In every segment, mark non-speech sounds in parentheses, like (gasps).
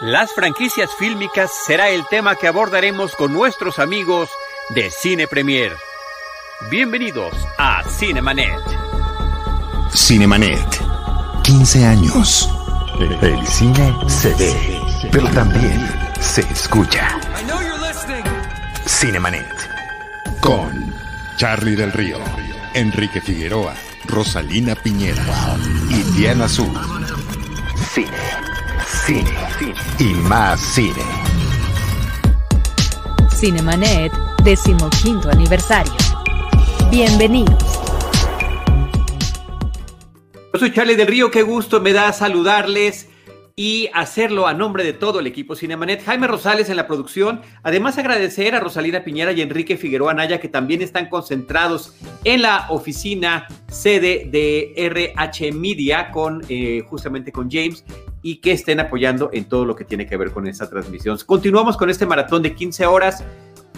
Las franquicias fílmicas será el tema que abordaremos con nuestros amigos de Cine Premier. Bienvenidos a Cinemanet. Cinemanet. 15 años. El cine se ve, pero también se escucha. Cinemanet. Con Charlie del Río, Enrique Figueroa, Rosalina Piñera y Diana Azul. Cine, y más cine. Cinemanet, decimoquinto aniversario. Bienvenidos. Yo soy Charlie del Río, qué gusto me da saludarles y hacerlo a nombre de todo el equipo Cinemanet. Jaime Rosales en la producción. Además, agradecer a Rosalina Piñera y Enrique Figueroa Naya, que también están concentrados en la oficina sede de RH Media, con, eh, justamente con James, y que estén apoyando en todo lo que tiene que ver con esta transmisión. Continuamos con este maratón de 15 horas.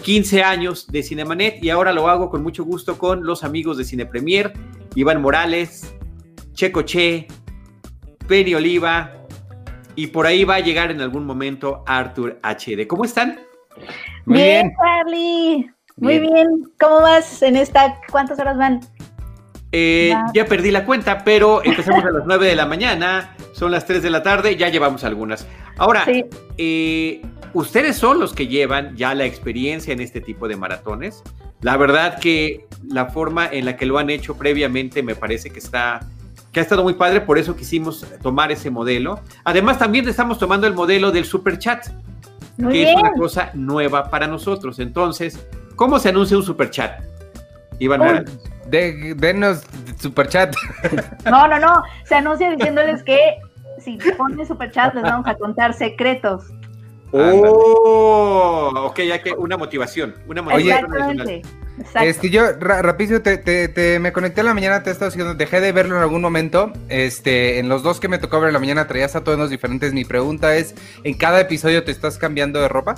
15 años de Cinemanet y ahora lo hago con mucho gusto con los amigos de Cine Premier, Iván Morales, Checo Che, Penny Oliva, y por ahí va a llegar en algún momento Arthur HD. ¿Cómo están? Muy bien, Charlie. Muy bien. ¿Cómo vas en esta? ¿Cuántas horas van? Eh, ya perdí la cuenta, pero empezamos a las 9 de la mañana, son las 3 de la tarde, ya llevamos algunas. Ahora, eh, ustedes son los que llevan ya la experiencia en este tipo de maratones. La verdad que la forma en la que lo han hecho previamente me parece que está que ha estado muy padre, por eso quisimos tomar ese modelo. Además, también estamos tomando el modelo del super chat, que es una cosa nueva para nosotros. Entonces, ¿cómo se anuncia un super chat? Iván de, denos super chat. No, no, no. Se anuncia diciéndoles que si ponen super chat les vamos a contar secretos. Oh, ok, ya que una motivación, una motivación. Es que yo rapidísimo te, me conecté a la mañana, te he estado diciendo, dejé de verlo en algún momento. Este, en los dos que me tocó ver en la mañana traías a todos los diferentes. Mi pregunta es, ¿en cada episodio te estás cambiando de ropa?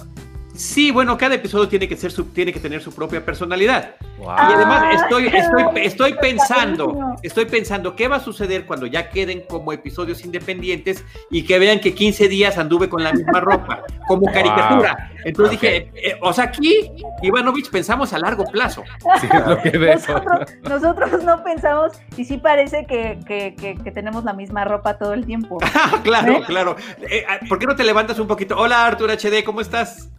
Sí, bueno, cada episodio tiene que, ser su, tiene que tener su propia personalidad. Y además estoy, estoy, estoy pensando, estoy pensando qué va a suceder cuando ya queden como episodios independientes y que vean que 15 días anduve con la misma ropa, como caricatura. Entonces dije, eh, o sea, aquí, Ivanovich, pensamos a largo plazo. nosotros, no pensamos, y sí parece que, que, tenemos la misma ropa todo el tiempo. (laughs) claro, ¿Eh? claro. Eh, ¿Por qué no te levantas un poquito? Hola, Artur HD, ¿cómo estás?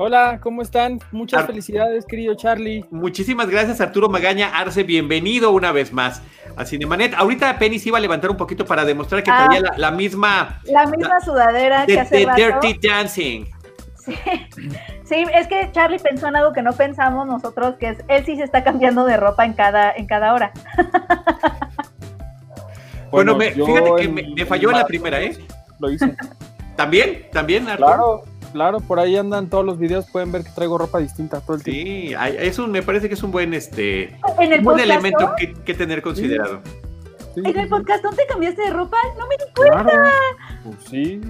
Hola, ¿cómo están? Muchas felicidades, querido Charlie. Muchísimas gracias, Arturo Magaña Arce. Bienvenido una vez más a Cinemanet. Ahorita Penny se iba a levantar un poquito para demostrar que ah. traía la, misma. La misma sudadera que hace de Dirty Dancing. Sí. sí, es que Charlie pensó en algo que no pensamos nosotros, que es él sí se está cambiando de ropa en cada, en cada hora. (laughs) Bueno, fíjate que me, falló en la primera, ¿eh? Lo hice. ¿También? ¿También, Arturo? Claro. Claro, por ahí andan todos los videos, pueden ver que traigo ropa distinta todo el tiempo. Sí, eso me parece que es un buen este buen elemento que, tener considerado. ¿En el podcast no te cambiaste de ropa? No me di cuenta. Pues sí.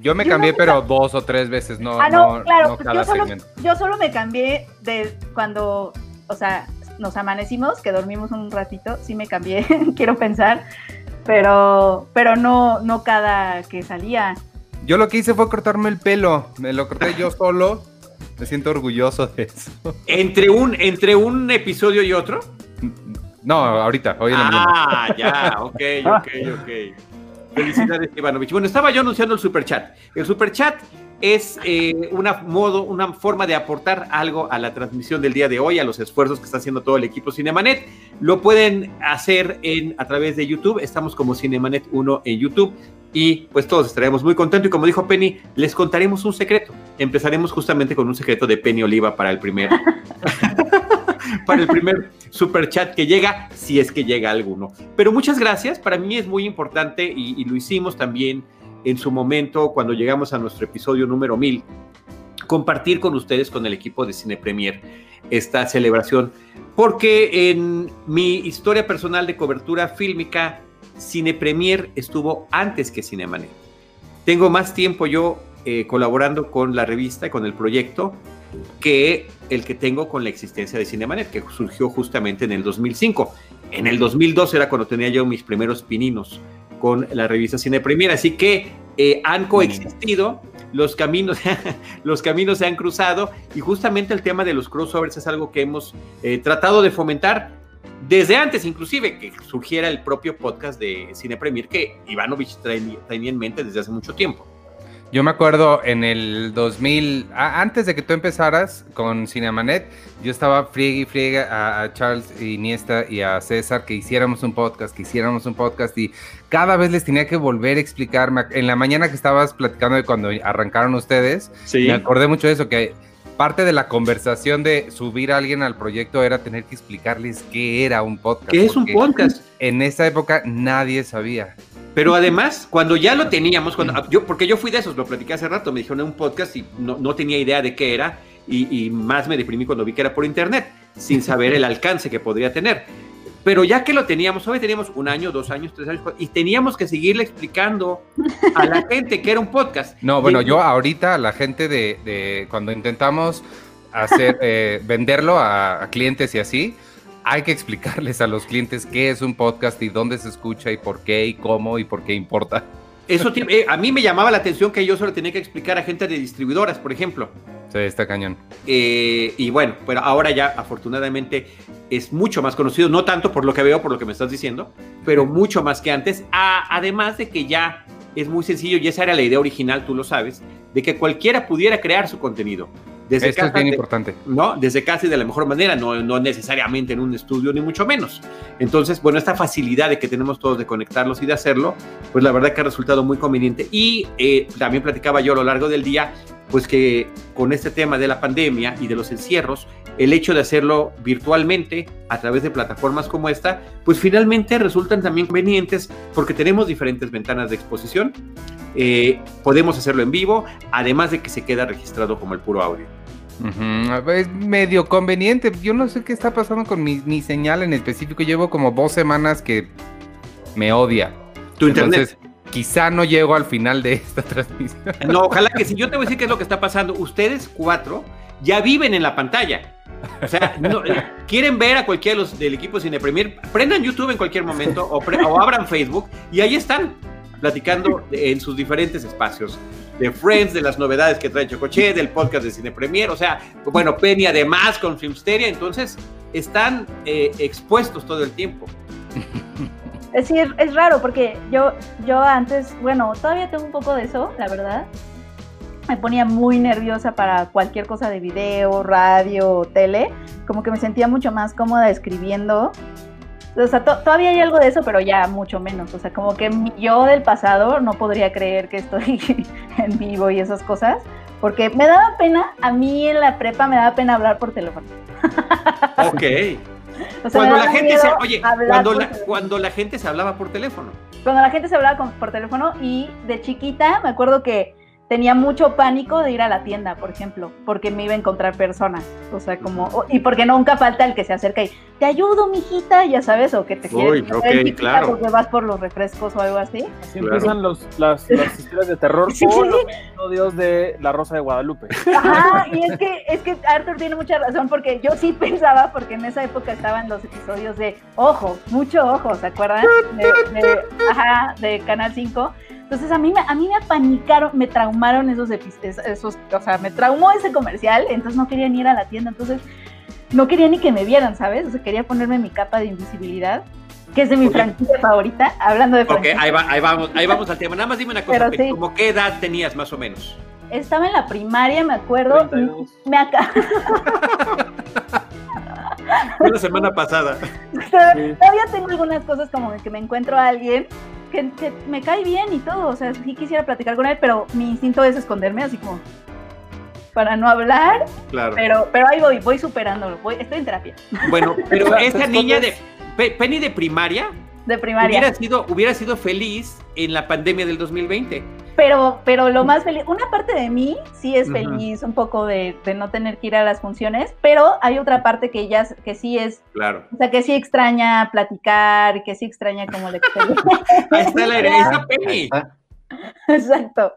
Yo me cambié, pero dos o tres veces, no, ah, no, claro, pues yo, solo, yo solo me cambié de cuando, o sea, nos amanecimos, que dormimos un ratito, sí me cambié, (laughs) quiero pensar, pero, pero no, no cada que salía. Yo lo que hice fue cortarme el pelo. Me lo corté yo (laughs) solo. Me siento orgulloso de eso. ¿Entre un, entre un episodio y otro? No, ahorita, hoy en la Ah, ya, ok, ok, ok. Felicidades, Ivanovich. Bueno, estaba yo anunciando el superchat. El superchat es eh, una modo, una forma de aportar algo a la transmisión del día de hoy, a los esfuerzos que está haciendo todo el equipo Cinemanet. Lo pueden hacer en, a través de YouTube. Estamos como Cinemanet 1 en YouTube y pues todos estaremos muy contentos. Y como dijo Penny, les contaremos un secreto. Empezaremos justamente con un secreto de Penny Oliva para el primer, (laughs) para el primer super chat que llega, si es que llega alguno. Pero muchas gracias. Para mí es muy importante y, y lo hicimos también en su momento cuando llegamos a nuestro episodio número 1000 compartir con ustedes, con el equipo de Cine Premier, esta celebración, porque en mi historia personal de cobertura fílmica Cine Premier estuvo antes que Cinemanet. Tengo más tiempo yo eh, colaborando con la revista, con el proyecto, que el que tengo con la existencia de Cinemanet, que surgió justamente en el 2005. En el 2002 era cuando tenía yo mis primeros pininos con la revista Cine Premier, así que eh, han coexistido, los caminos, (laughs) los caminos se han cruzado y justamente el tema de los crossovers es algo que hemos eh, tratado de fomentar desde antes, inclusive, que surgiera el propio podcast de Cine Premier que Ivanovich tenía en mente desde hace mucho tiempo. Yo me acuerdo en el 2000, antes de que tú empezaras con Cinemanet, yo estaba friegue y friegue a, a, Charles Iniesta y a César que hiciéramos un podcast, que hiciéramos un podcast y cada vez les tenía que volver a explicarme. En la mañana que estabas platicando de cuando arrancaron ustedes, me acordé mucho de eso, que parte de la conversación de subir a alguien al proyecto era tener que explicarles qué era un podcast. ¿Qué es un podcast? En esa época nadie sabía. Pero además, cuando ya lo teníamos, cuando, yo, porque yo fui de esos, lo platiqué hace rato, me dijeron un podcast y no, no tenía idea de qué era, y, y, más me deprimí cuando vi que era por internet, sin saber el (laughs) alcance que podría tener. Pero ya que lo teníamos, hoy teníamos un año, dos años, tres años, y teníamos que seguirle explicando a la gente que era un podcast. No, bueno, yo ahorita a la gente de, de cuando intentamos hacer, eh, venderlo a, a clientes y así, hay que explicarles a los clientes qué es un podcast y dónde se escucha y por qué y cómo y por qué importa. Eso eh, a mí me llamaba la atención que yo solo tenía que explicar a gente de distribuidoras, por ejemplo. Sí, está cañón. Eh, y bueno, pero ahora ya afortunadamente es mucho más conocido, no tanto por lo que veo, por lo que me estás diciendo, pero mucho más que antes. A, además de que ya es muy sencillo, y esa era la idea original, tú lo sabes, de que cualquiera pudiera crear su contenido. Desde Esto es bien importante. ¿no? Desde casa y de la mejor manera, no, no necesariamente en un estudio, ni mucho menos. Entonces, bueno, esta facilidad de que tenemos todos de conectarlos y de hacerlo, pues la verdad que ha resultado muy conveniente. Y eh, también platicaba yo a lo largo del día, pues que con este tema de la pandemia y de los encierros, el hecho de hacerlo virtualmente a través de plataformas como esta, pues finalmente resultan también convenientes porque tenemos diferentes ventanas de exposición, eh, podemos hacerlo en vivo, además de que se queda registrado como el puro audio. Uh -huh. Es medio conveniente. Yo no sé qué está pasando con mi, mi, señal en específico. Llevo como dos semanas que me odia. Tu internet. Entonces, quizá no llego al final de esta (laughs) transmisión. No, ojalá que sí. Yo te voy a decir qué es lo que está pasando. Ustedes cuatro ya viven en la pantalla. O sea, no, quieren ver a cualquiera de los del equipo Cine Premier, prendan YouTube en cualquier momento o, pre, o abran Facebook y ahí están platicando en sus diferentes espacios de Friends, de las novedades que trae Chocoche, del podcast de Cine Premier, o sea, bueno, Penny además con Filmsteria, entonces están eh, expuestos todo el tiempo. (laughs) Decir, es raro porque yo, yo antes, bueno, todavía tengo un poco de eso, la verdad. Me ponía muy nerviosa para cualquier cosa de video, radio, tele. Como que me sentía mucho más cómoda escribiendo o sea, to todavía hay algo de eso, pero ya mucho menos. O sea, como que yo del pasado no podría creer que estoy (laughs) en vivo y esas cosas, porque me daba pena, a mí en la prepa me daba pena hablar por teléfono. (laughs) Ok. o sea, cuando la gente se, oye, cuando la, cuando la gente se hablaba por teléfono. Cuando la gente se hablaba con, por teléfono y de chiquita me acuerdo que tenía mucho pánico de ir a la tienda, por ejemplo, porque me iba a encontrar personas, o sea, como, y porque nunca falta el que se acerca y te ayudo, mijita, ya sabes, o que te Uy, okay, claro. porque vas por los refrescos o algo así. Así claro. empiezan los, las, las, (laughs) historias de terror sí. o los episodios de La Rosa de Guadalupe. Ajá, y es que, es que Arthur tiene mucha razón, porque yo sí pensaba, porque en esa época estaban los episodios de Ojo, mucho ojo, ¿se acuerdan? De, de, ajá, de Canal 5 entonces a mí, me, a mí me apanicaron, me traumaron esos esos, o sea, me traumó ese comercial, entonces no quería ni ir a la tienda, entonces no quería ni que me vieran, ¿sabes? O sea, quería ponerme mi capa de invisibilidad, que es de mi okay. franquicia favorita, hablando de franquicia. Ok, ahí, va, ahí, vamos, ahí vamos al tema. Nada más dime una cosa, sí. ¿cómo qué edad tenías más o menos? Estaba en la primaria, me acuerdo, 32. me acá... (laughs) Fue la semana pasada. (laughs) Todavía tengo algunas cosas como que me encuentro a alguien que, que, me cae bien y todo, o sea, sí quisiera platicar con él, pero mi instinto es esconderme, así como para no hablar. Claro. Pero, pero ahí voy, voy superándolo, voy, estoy en terapia. Bueno, (laughs) pero esa niña de Penny de primaria, de primaria, hubiera sido, hubiera sido feliz en la pandemia del 2020. Pero, pero lo más feliz, una parte de mí sí es feliz uh -huh. un poco de, de, no tener que ir a las funciones, pero hay otra parte que ya que sí es, claro. o sea, que sí extraña platicar, que sí extraña como la experiencia. (laughs) Ahí está la herencia (laughs) Penny. Exacto.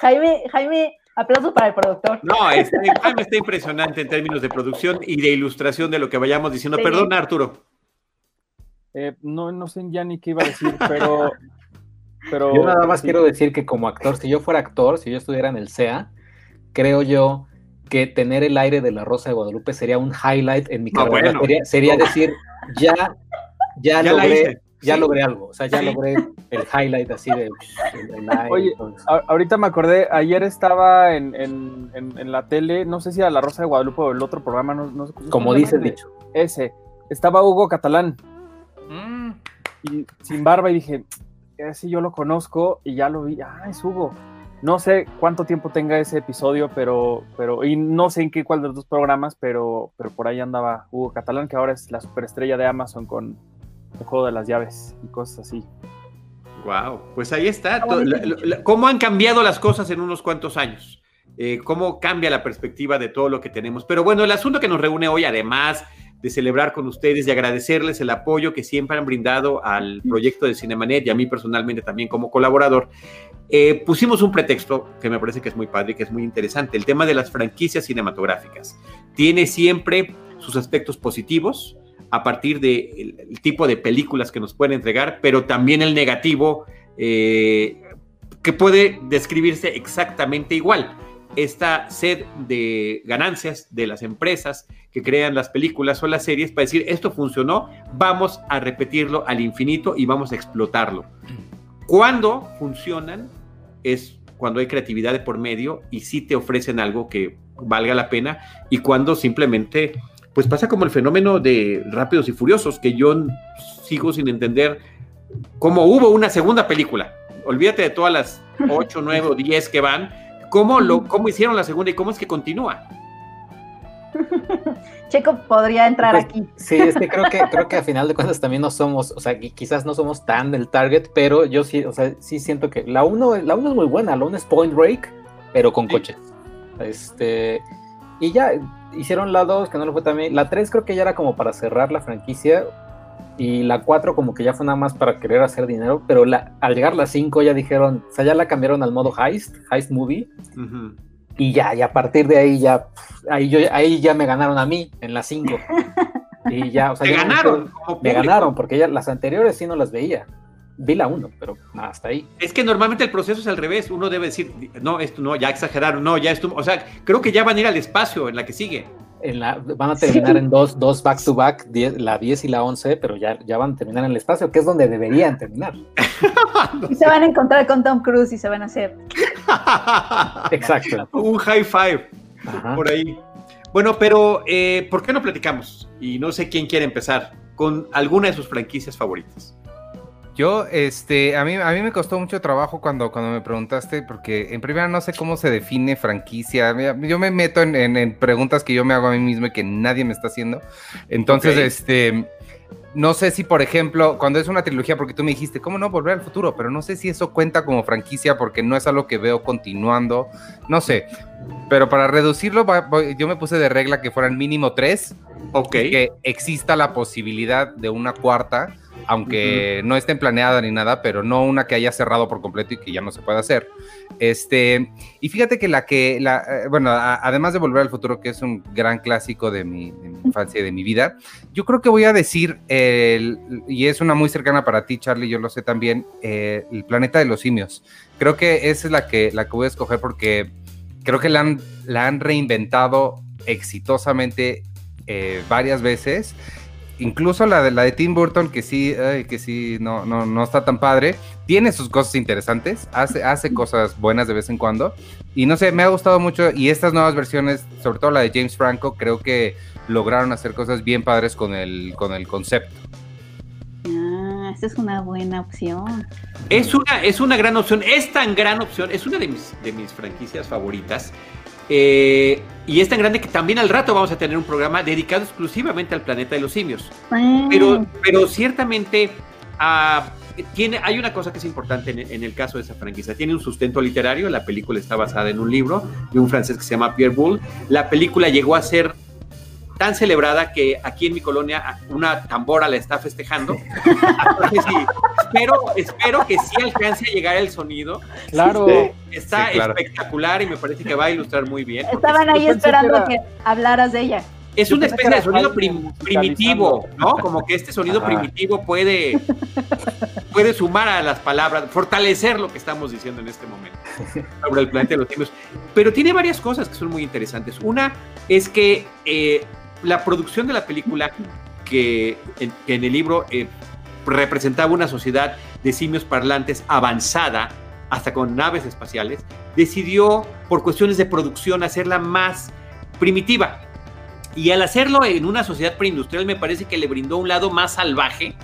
Jaime, Jaime, aplausos para el productor. No, este, Jaime está impresionante en términos de producción y de ilustración de lo que vayamos diciendo. Sí. Perdona, Arturo. Eh, no, no sé ya ni qué iba a decir, pero pero Yo nada más sí. quiero decir que como actor, si yo fuera actor, si yo estuviera en el SEA, creo yo que tener el aire de la Rosa de Guadalupe sería un highlight en mi No, carrera. bueno. Sería, sería decir, ya, ya, logré, ya Sí. logré algo. O sea, ya Sí. logré el highlight así de aire. Oye. A- ahorita me acordé, ayer estaba en, en- en- en la tele, no sé si era La Rosa de Guadalupe o el otro programa, no, no sé cómo como dice el dicho. Ese. Estaba Hugo Catalán Mm. y sin barba y dije, ese yo lo conozco y ya lo vi. Ah, es Hugo. No sé cuánto tiempo tenga ese episodio, pero, pero, y no sé en qué cuál de los dos programas, pero, pero por ahí andaba Hugo Catalán, que ahora es la superestrella de Amazon con el juego de las llaves y cosas así. Wow, pues ahí está. ¿Cómo han cambiado las cosas en unos cuantos años? Eh, ¿Cómo cambia la perspectiva de todo lo que tenemos? Pero bueno, el asunto que nos reúne hoy, además de celebrar con ustedes y agradecerles el apoyo que siempre han brindado al proyecto de Cinemanet y a mí personalmente también como colaborador, eh, pusimos un pretexto que me parece que es muy padre y que es muy interesante, el tema de las franquicias cinematográficas. Tiene siempre sus aspectos positivos, a partir del el tipo de películas que nos pueden entregar, pero también el negativo eh, que puede describirse exactamente igual. Esta sed de ganancias de las empresas que crean las películas o las series para decir esto funcionó, vamos a repetirlo al infinito y vamos a explotarlo. Cuando funcionan es cuando hay creatividad de por medio y sí te ofrecen algo que valga la pena y cuando simplemente pues pasa como el fenómeno de Rápidos y Furiosos, que yo sigo sin entender cómo hubo una segunda película. Olvídate de todas las (laughs) 8, 9 o 10 que van. ¿Cómo, lo, ¿Cómo hicieron la segunda y cómo es que continúa? (laughs) Checo podría entrar Pues, aquí. Sí, es que creo que creo que a final de cuentas también no somos, o sea, qui- quizás no somos tan del target, pero yo sí, o sea, sí siento que la 1 la uno es muy buena, la 1 es Point Break, pero con Sí. coches. Este, y ya hicieron la 2, que no lo fue también. La 3 creo que ya era como para cerrar la franquicia y la 4 como que ya fue nada más para querer hacer dinero, pero la, al llegar la 5 ya dijeron, o sea, ya la cambiaron al modo heist, heist movie. Ujú. Y ya, y a partir de ahí ya, ahí, yo, ahí ya me ganaron a mí en las (laughs) 5. Y ya, o sea, Te ya me ganaron. Me público. ganaron, porque ya las anteriores sí no las veía. Vi la 1, pero hasta ahí. Es que normalmente el proceso es al revés. Uno debe decir, no, esto no, ya exageraron, no, ya esto. O sea, creo que ya van a ir al espacio en la que sigue. En la, van a terminar en dos, dos back to back, die- la 10 y la 11, pero ya, ya van a terminar en el espacio, que es donde deberían terminar. (laughs) Y se van a encontrar con Tom Cruise y se van a hacer. (laughs) Exacto. Un high five. Ajá. por ahí. Bueno, pero eh, ¿por qué no platicamos? Y no sé quién quiere empezar con alguna de sus franquicias favoritas. Yo, este, a mí, a mí me costó mucho trabajo cuando, cuando me preguntaste, porque en primera no sé cómo se define franquicia. Yo me meto en, en- en preguntas que yo me hago a mí mismo y que nadie me está haciendo. Entonces, este, no sé si, por ejemplo, cuando es una trilogía, porque tú me dijiste, ¿cómo no volver al futuro? Pero no sé si eso cuenta como franquicia porque no es algo que veo continuando. No sé. Pero para reducirlo, yo me puse de regla que fueran mínimo tres Ok. que exista la posibilidad de una cuarta, aunque no estén planeada ni nada, pero no una que haya cerrado por completo y que ya no se pueda hacer. Este, y fíjate que la que, la, eh, bueno, a- además de Volver al Futuro, que es un gran clásico de mi, de mi infancia y de mi vida, yo creo que voy a decir, el- y es una muy cercana para ti, Charlie, yo lo sé también, eh, El Planeta de los Simios. Creo que esa es la que, la que voy a escoger porque creo que la han, la han reinventado exitosamente eh, varias veces. Incluso la de, la de Tim Burton, que sí, ay, que sí, no, no, no está tan padre, tiene sus cosas interesantes, hace, hace cosas buenas de vez en cuando. Y no sé, me ha gustado mucho. Y estas nuevas versiones, sobre todo la de James Franco, creo que lograron hacer cosas bien padres con el, con el concepto. Ah, esta es una buena opción. Es una, es una gran opción, es tan gran opción, es una de mis, de mis franquicias favoritas. Eh, y es tan grande que también al rato vamos a tener un programa dedicado exclusivamente al planeta de los simios. Ah, Pero, pero ciertamente ah, tiene, hay una cosa que es importante en, en el caso de esa franquicia. Tiene un sustento literario. La película está basada en un libro de un francés que se llama Pierre Boulle. La película llegó a ser tan celebrada que aquí en mi colonia una tambora la está festejando. (laughs) Entonces, espero, espero que sí alcance a llegar el sonido. Claro. Está Sí, claro. espectacular y me parece que va a ilustrar muy bien. Estaban ahí esperando que hablaras de ella. es una especie de sonido prim- primitivo. ¿no? Como que este sonido Ajá. primitivo puede puede sumar a las palabras, fortalecer lo que estamos diciendo en este momento (laughs) sobre el planeta de los simios. Pero tiene varias cosas que son muy interesantes. Una es que eh, la producción de la película, que en, que en el libro eh, representaba una sociedad de simios parlantes avanzada, hasta con naves espaciales, decidió, por cuestiones de producción, hacerla más primitiva. Y al hacerlo en una sociedad preindustrial, me parece que le brindó un lado más salvaje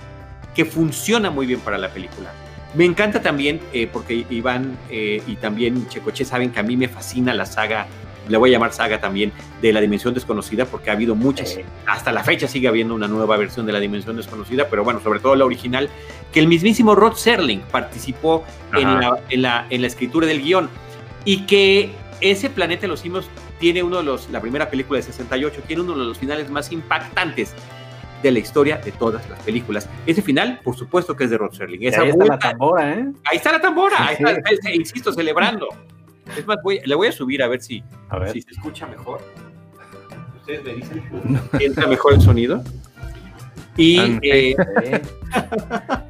que funciona muy bien para la película. Me encanta también, eh, porque Iván eh, y también Checoche saben que a mí me fascina la saga, le voy a llamar saga también, de la Dimensión Desconocida, porque ha habido muchas. Hasta la fecha sigue habiendo una nueva versión de la Dimensión Desconocida, pero bueno, sobre todo la original, que el mismísimo Rod Serling participó en la, en, la, en la escritura del guion. Y que ese Planeta de los Simios tiene uno de los, la primera película de 68, tiene uno de los finales más impactantes de la historia de todas las películas. Ese final, por supuesto que es de Rod Serling. Esa ahí está la vuelta- tambora, ¿eh? ahí está la tambora, ahí está, insisto, celebrando. Es más, voy- le voy a subir a ver si, A ver. si se escucha mejor. Ustedes me dicen si entra mejor el sonido. Y Ah, eh.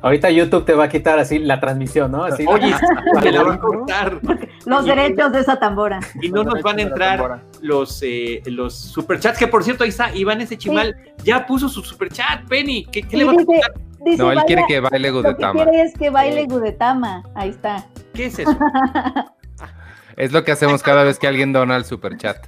Ahorita YouTube te va a quitar así la transmisión, ¿no? Así, oye, la- se la va a cortar. Los Y- derechos de esa tambora. Y no nos van a entrar los, eh, los superchats, que por cierto, ahí está, Iván ese chimal ya puso su superchat, Penny. ¿Qué, qué Sí, le vas a contar? dice, No, él quiere que baile Lo que Gudetama. quiere es que baile Gudetama. Ahí está. ¿Qué es eso? (laughs) Es lo que hacemos cada vez que alguien dona el superchat.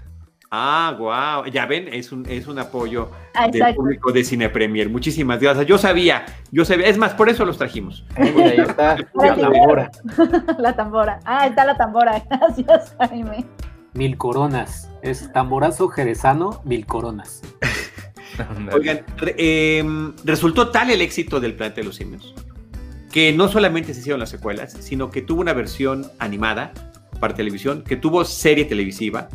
Ah, wow. Ya ven, es un, es un apoyo Ah, del público de Cine Premier. Muchísimas gracias. Yo sabía, yo sabía. Es más, por eso los trajimos. Ahí está (laughs) la tambora. (laughs) La tambora. Ah, está la tambora. (laughs) Gracias, Jaime. Mil coronas. Es tamborazo jerezano, mil coronas. Oigan, re- em, resultó tal el éxito del Planeta de los Simios que no solamente se hicieron las secuelas, sino que tuvo una versión animada para televisión, que tuvo serie televisiva,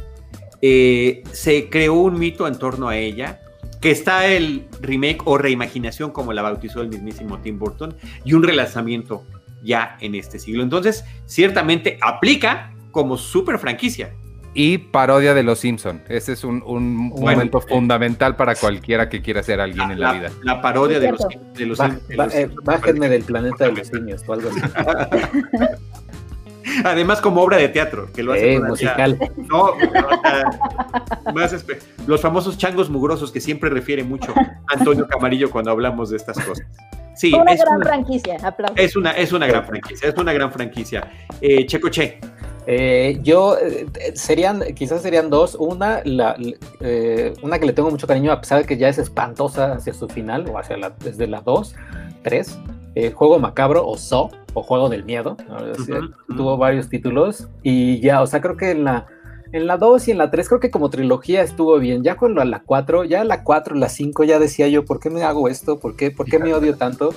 eh, se creó un mito en torno a ella, que está el remake o reimaginación, como la bautizó el mismísimo Tim Burton, y un relanzamiento ya en este siglo. Entonces, ciertamente aplica como super franquicia. Y parodia de los Simpson. Ese es un, un Bueno, momento eh. fundamental para cualquiera que quiera ser alguien en la vida. la parodia de los, de los, Ba- de ba- los- eh, bájenme del planeta de los simios o algo así. (laughs) (laughs) Además, como obra de teatro, que lo hace Eh, musical. No, o sea, más espe- los famosos changos mugrosos que siempre refiere mucho Antonio Camarillo cuando hablamos de estas cosas. Sí, una es gran una, franquicia. Aplausos. es una, es una gran franquicia, es una gran franquicia. Eh, Checo Che, Eh, yo eh, serían, quizás serían dos. Una, la, eh, una que le tengo mucho cariño, a pesar de que ya es espantosa hacia su final, o hacia la, desde la 2, 3. eh, Juego Macabro o So, o Juego del Miedo. ¿no? O sea, Ujú, ujú. Tuvo varios títulos. Y ya, o sea, creo que en la. En la 2 y en la 3 creo que como trilogía estuvo bien. Ya con la, la 4, ya la 4, la 5 ya decía yo, ¿por qué me hago esto? ¿Por qué, por qué me odio tanto?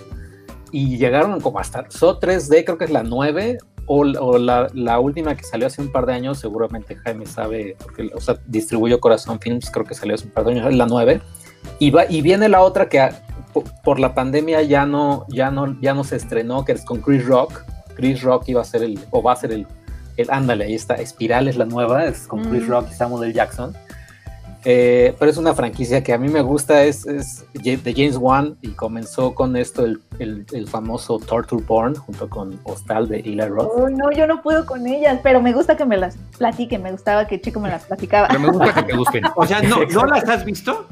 Y llegaron como hasta So 3D, creo que es la 9, o, o la, la última que salió hace un par de años, seguramente Jaime sabe, porque o sea, distribuyó Corazón Films, creo que salió hace un par de años, es la 9. Y, va, y viene la otra que a- por, la pandemia ya no, ya, no, ya no se estrenó, que es con Chris Rock. Chris Rock iba a ser el, o va a ser el, el ándale, ahí está, Espiral es la nueva, es con Chris. Rock y Samuel L. Jackson. Eh, pero es una franquicia que a mí me gusta, es, es de James Wan y comenzó con esto el, el- el famoso Torture Porn junto con Hostal de Eli Roth. Uy, no, yo no puedo con ellas, pero me gusta que me las platiquen, me gustaba que Chico me las platicaba. Pero me gusta que te gusten. o sea, ¿no, ¿no las has visto?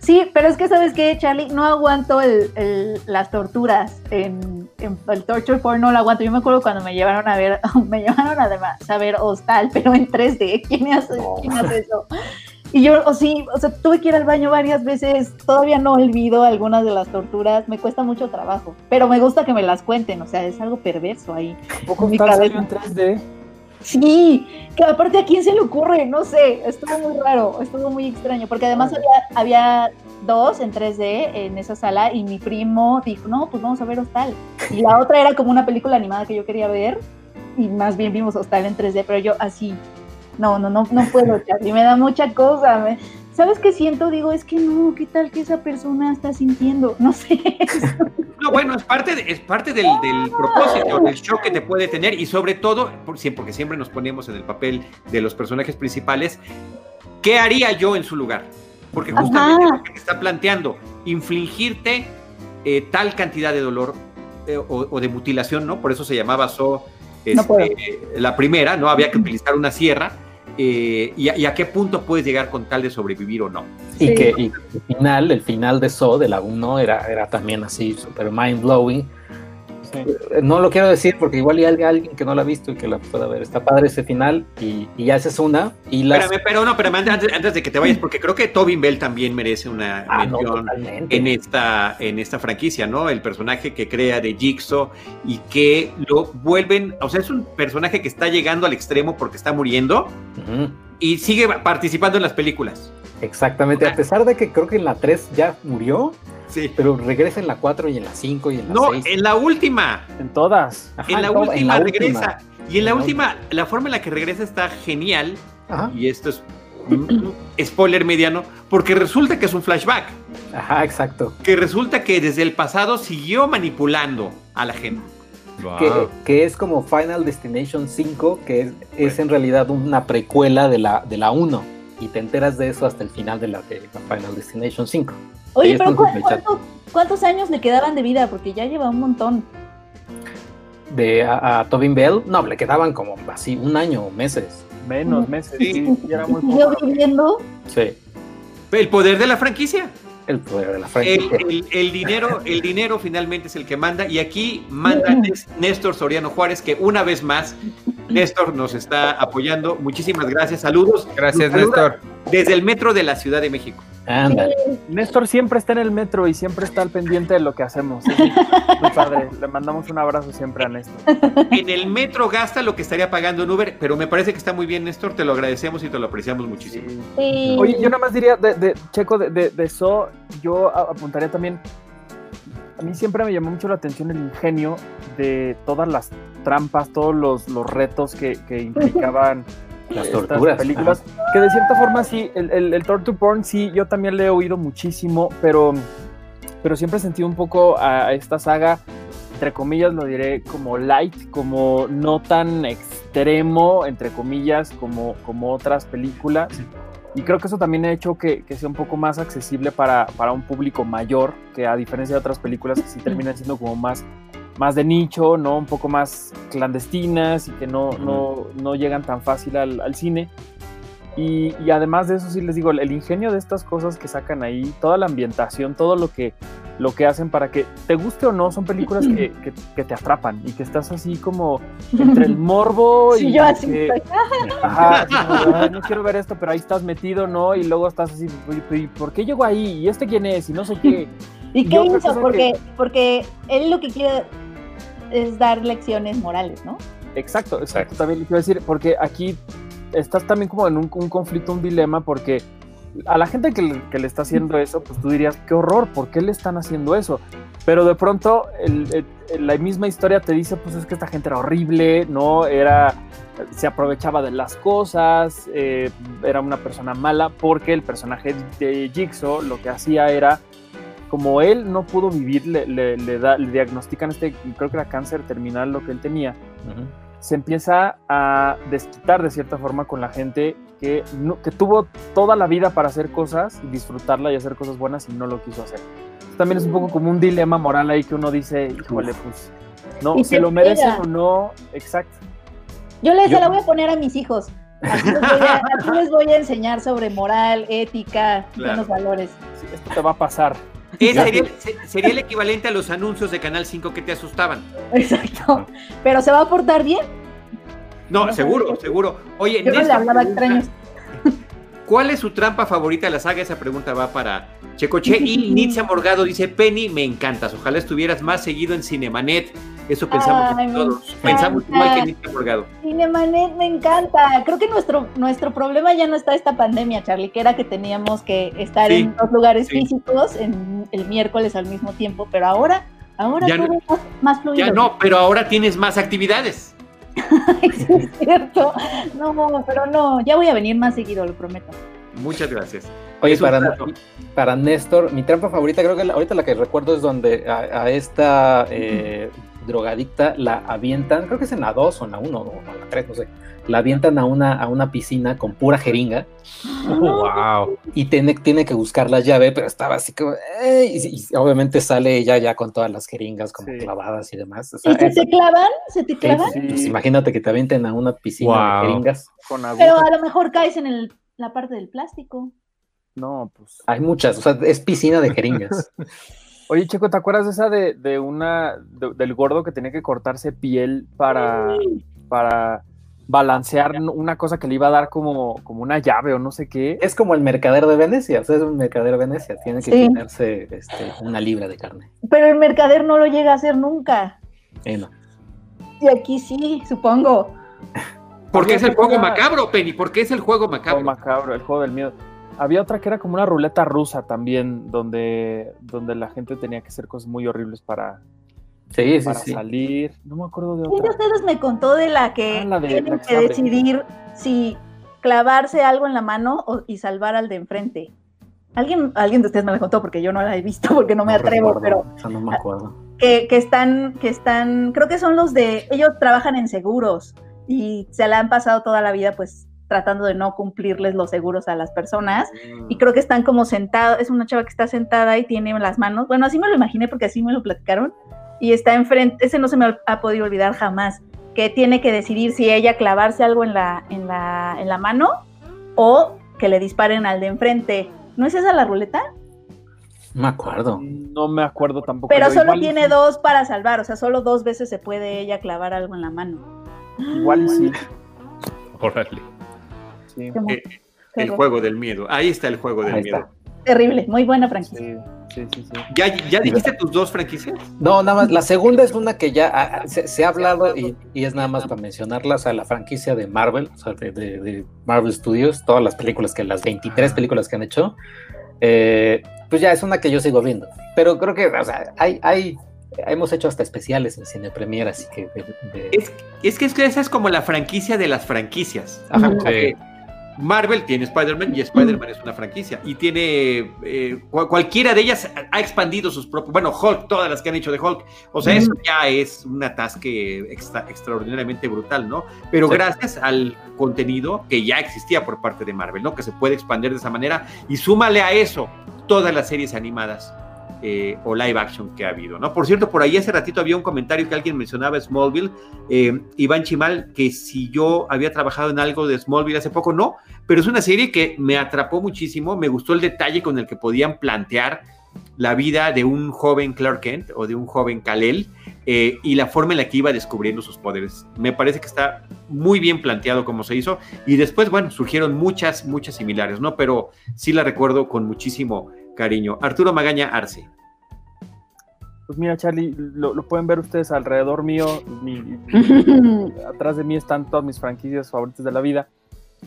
Sí, pero es que, ¿sabes qué, Charlie? No aguanto el, el- las torturas en, en- el torture porn, no lo aguanto. Yo me acuerdo cuando me llevaron a ver, (laughs) me llevaron además a ver Hostal, pero en 3D. ¿Quién hace, quién hace eso? Y yo, o sí, o sea, tuve que ir al baño varias veces, todavía no olvido algunas de las torturas, me cuesta mucho trabajo, pero me gusta que me las cuenten, o sea, es algo perverso ahí. poco (laughs) en mi cabeza. en 3D? Sí, que aparte a quién se le ocurre, no sé, estuvo muy raro, estuvo muy extraño, porque además había, había dos en 3D en esa sala y mi primo dijo, no, pues vamos a ver Hostal. Y la otra era como una película animada que yo quería ver y más bien vimos Hostal en 3D, pero yo así, no, no, no, no puedo, (laughs) Charlie, me da mucha cosa. me- ¿Sabes qué siento? Digo, es que no, ¿qué tal que esa persona está sintiendo? No sé. (laughs) No, bueno, es parte, de- es parte del, del propósito, del shock que te puede tener y sobre todo, porque siempre nos ponemos en el papel de los personajes principales, ¿qué haría yo en su lugar? Porque justamente Ajá. lo que te está planteando, infligirte eh, tal cantidad de dolor eh, o, o de mutilación, ¿no? Por eso se llamaba So este, la primera, ¿no? Había que (laughs) utilizar una sierra. Eh, y, a, y a qué punto puedes llegar con tal de sobrevivir o no. Y Sí. que y el final, el final de So, de la 1, era, era también así, súper mind blowing. No lo quiero decir porque igual hay alguien, que no la ha visto y que la pueda ver. Está padre ese final y, y ya esa es una. Y las... Espérame, pero no, espérame, antes, antes de que te vayas, porque creo que Tobin Bell también merece una Ah, mención en esta, en esta franquicia, ¿no? El personaje que crea de Jigsaw y que lo vuelven, o sea, es un personaje que está llegando al extremo porque está muriendo y sigue participando en las películas. Exactamente, a pesar de que creo que en la 3 ya murió, Sí. pero regresa en la 4 y en la 5 y en la No, 6. en la última, En todas. Ajá, en la última la regresa. Y en la En la última, la forma en la que regresa está genial. Ajá, Y esto es spoiler mediano, porque resulta que es un flashback. ajá, exacto. Que resulta que desde el pasado siguió manipulando a la gente. Que, que es como Final Destination 5, que es, es en realidad una precuela de la, de la 1. Y te enteras de eso hasta el final de la, de la Final Destination 5. Oye, pero en ¿cu- Google Chat. cuánto- ¿cuántos años le quedaban de vida? Porque ya lleva un montón. De a, a Tobin Bell, no, le quedaban como así un año o meses. Menos meses. Sí. Sí, y era muy Siguió poco. viviendo. Sí, El poder de la franquicia. el poder de la franquicia. el- el dinero, el dinero finalmente es el que manda. Y aquí manda Néstor Soriano Juárez, que una vez más, Néstor nos está apoyando. Muchísimas gracias. Saludos. Gracias, Néstor. Desde el metro de la Ciudad de México. Ándale. Néstor siempre está en el metro y siempre está al pendiente de lo que hacemos. Es muy padre. Le mandamos un abrazo siempre a Néstor. En el metro gasta lo que estaría pagando en Uber, pero me parece que está muy bien, Néstor. Te lo agradecemos y te lo apreciamos muchísimo. Sí. Sí. Oye, yo nada más diría, de, de- Checo, de, de, de eso, yo apuntaría también, a mí siempre me llamó mucho la atención el ingenio de todas las trampas, todos los, los retos que, que implicaban Las torturas. películas, que de cierta forma sí, el, el, el torture porn sí, yo también le he oído muchísimo, pero, pero siempre he sentido un poco a esta saga, entre comillas lo diré como light, como no tan extremo, entre comillas, como, como otras películas. Y creo que eso también ha hecho que, que sea un poco más accesible para, para un público mayor, que a diferencia de otras películas que sí terminan siendo como más, más de nicho, ¿no? Un poco más clandestinas y que no, no, no llegan tan fácil al, al cine. Y, y además de eso, sí les digo, el, ingenio de estas cosas que sacan ahí, toda la ambientación, todo lo que, lo que hacen para que te guste o no, son películas que, (clears throat) que- que te atrapan y que estás así como (clears throat) entre el morbo Sí, y yo así que-. (laughs) Ajá, como, "Ay, no quiero ver esto, pero ahí estás metido, ¿no? Y luego estás así, "Oye, ¿y por qué llegó ahí? ¿Y este quién es? Y no sé qué. (laughs) ¿Y qué hizo? Porque, porque él lo que quiere es dar lecciones morales, ¿no? Exacto, exacto, Exacto. también le quiero decir, porque aquí estás también como en un, un conflicto, un dilema, porque a la gente que le, que le está haciendo eso, pues tú dirías, qué horror, ¿por qué le están haciendo eso? Pero de pronto el- el- la misma historia te dice, pues es que esta gente era horrible, ¿no? Era, se aprovechaba de las cosas, eh, era una persona mala, porque el personaje de Jigsaw lo que hacía era, como él no pudo vivir, le, le- le da- le diagnostican este, creo que era cáncer terminal lo que él tenía, se empieza a desquitar de cierta forma con la gente que, no- que tuvo toda la vida para hacer cosas y disfrutarla y hacer cosas buenas y no lo quiso hacer. También es un poco como un dilema moral ahí que uno dice, híjole, pues, no, Y se se lo merecen o no, exacto. Yo les Yo- se la voy a poner a mis hijos. Aquí les voy a, aquí les voy a enseñar sobre moral, ética, Claro. buenos valores. Sí, esto te va a pasar. Eh, sería, se- sería el equivalente a los anuncios de Canal 5 que te asustaban. Exacto. Pero se va a portar bien. No, seguro, seguro. Oye, Yo no le Néstor hablaba pregunta, extraños. (laughs) ¿Cuál es su trampa favorita de la saga? Esa pregunta va para Checoche. Y Nitzia Morgado dice, Penny, me encantas. Ojalá estuvieras más seguido en Cinemanet. Eso pensamos Ay, todos. Pensamos igual que Nitzia Morgado. Cinemanet me encanta. Creo que nuestro, nuestro problema ya no está esta pandemia, Charlie, que era que teníamos que estar Sí, en dos lugares sí. físicos en el miércoles al mismo tiempo, pero ahora, ahora Ya todo no- es más, más fluido. Ya no, pero ahora tienes más actividades. (laughs) Sí, es cierto. No, pero no, ya voy a venir más seguido, lo prometo. Muchas gracias. Oye, para, para Néstor, mi trampa favorita, creo que la- ahorita la que recuerdo es donde a, a esta eh, drogadicta, la avientan, creo que es en la 2 o en la 1 o en la 3, no sé, la avientan a una, a una piscina con pura jeringa wow. y tiene, tiene que buscar la llave, pero estaba así como, y, y obviamente sale ella ya con todas las jeringas como Sí. clavadas y demás. o sea, ¿Y se es- te clavan? ¿Se te clavan? Sí, pues imagínate que te avienten a una piscina Wow. de jeringas. con Pero a lo mejor caes en el, la parte del plástico. No, pues. Hay muchas, o sea, es piscina de jeringas. (laughs) Oye, Checo, ¿te acuerdas de esa de, de una de- del gordo que tenía que cortarse piel para, para balancear una cosa que le iba a dar como, como una llave o no sé qué? es como el mercader de Venecia, o sea, es un mercader de Venecia, tiene que Sí. tenerse este, una libra de carne. Pero el mercader no lo llega a hacer nunca. Eh, no. Y aquí sí, supongo. Porque es el juego macabro, Penny. Porque es el juego Juego macabro. macabro, el juego del miedo. Había otra que era como una ruleta rusa también, donde, donde la gente tenía que hacer cosas muy horribles para, Sí, sí, para sí. salir. No me acuerdo de ¿Quién de otra. ustedes me contó de la que Ah, la de- tienen la que decidir si clavarse algo en la mano o- y salvar al de enfrente? Alguien, alguien de ustedes me la contó porque yo no la he visto porque no me atrevo, recuerdo, pero o sea, no me acuerdo. que, que están, que están, creo que son los de, ellos trabajan en seguros y se la han pasado toda la vida pues tratando de no cumplirles los seguros a las personas y creo que están como sentados, es una chava que está sentada y tiene las manos, bueno, así me lo imaginé porque así me lo platicaron y está enfrente, ese no se me ha podido olvidar jamás, que tiene que decidir si ella clavarse algo en la, en la, en la mano o que le disparen al de enfrente. ¿No es esa la ruleta? No me acuerdo. No me acuerdo tampoco. Pero solo igual tiene sí, dos para salvar, o sea, solo dos veces se puede ella clavar algo en la mano. Igual sí. (laughs) Órale. Sí, Eh, El juego del miedo. Ahí está el juego del Ahí miedo. está. Terrible, muy buena franquicia. sí, sí, sí, sí. ¿Ya, ¿Ya dijiste tus dos franquicias? No, nada más, la segunda es una que ya ah, ah, se, se ha hablado y, y es nada más para mencionarla, o sea, la franquicia de Marvel, o sea, de, de- de Marvel Studios, todas las películas que, las 23 películas que han hecho, eh, pues ya es una que yo sigo viendo. Pero creo que, o sea, hay, hay, hemos hecho hasta especiales en Cine Premier, así que... de- de- Es, es que, es que esa es como la franquicia de las franquicias. Ajá. Porque Marvel tiene Spider-Man y Spider-Man es una franquicia. Y tiene. eh, cual- cualquiera de ellas ha expandido sus propios. Bueno, Hulk, todas las que han hecho de Hulk. O sea, eso ya es un atasque extra- extraordinariamente brutal, ¿no? Pero Sí. gracias al contenido que ya existía por parte de Marvel, ¿no? Que se puede expandir de esa manera. Y súmale a eso todas las series animadas. Eh, o live action que ha habido, ¿no? Por cierto, por ahí hace ratito había un comentario que alguien mencionaba Smallville, eh, Iván Chimal, que si yo había trabajado en algo de Smallville hace poco, no, pero es una serie que me atrapó muchísimo, me gustó el detalle con el que podían plantear la vida de un joven Clark Kent o de un joven Kal-El eh, y la forma en la que iba descubriendo sus poderes. Me parece que está muy bien planteado como se hizo y después, bueno, surgieron muchas, muchas similares, ¿no? Pero sí la recuerdo con muchísimo cariño. Arturo Magaña Arce. Pues mira, Charlie, lo, lo pueden ver ustedes alrededor mío. mi- (laughs) atrás de mí están todas mis franquicias favoritas de la vida.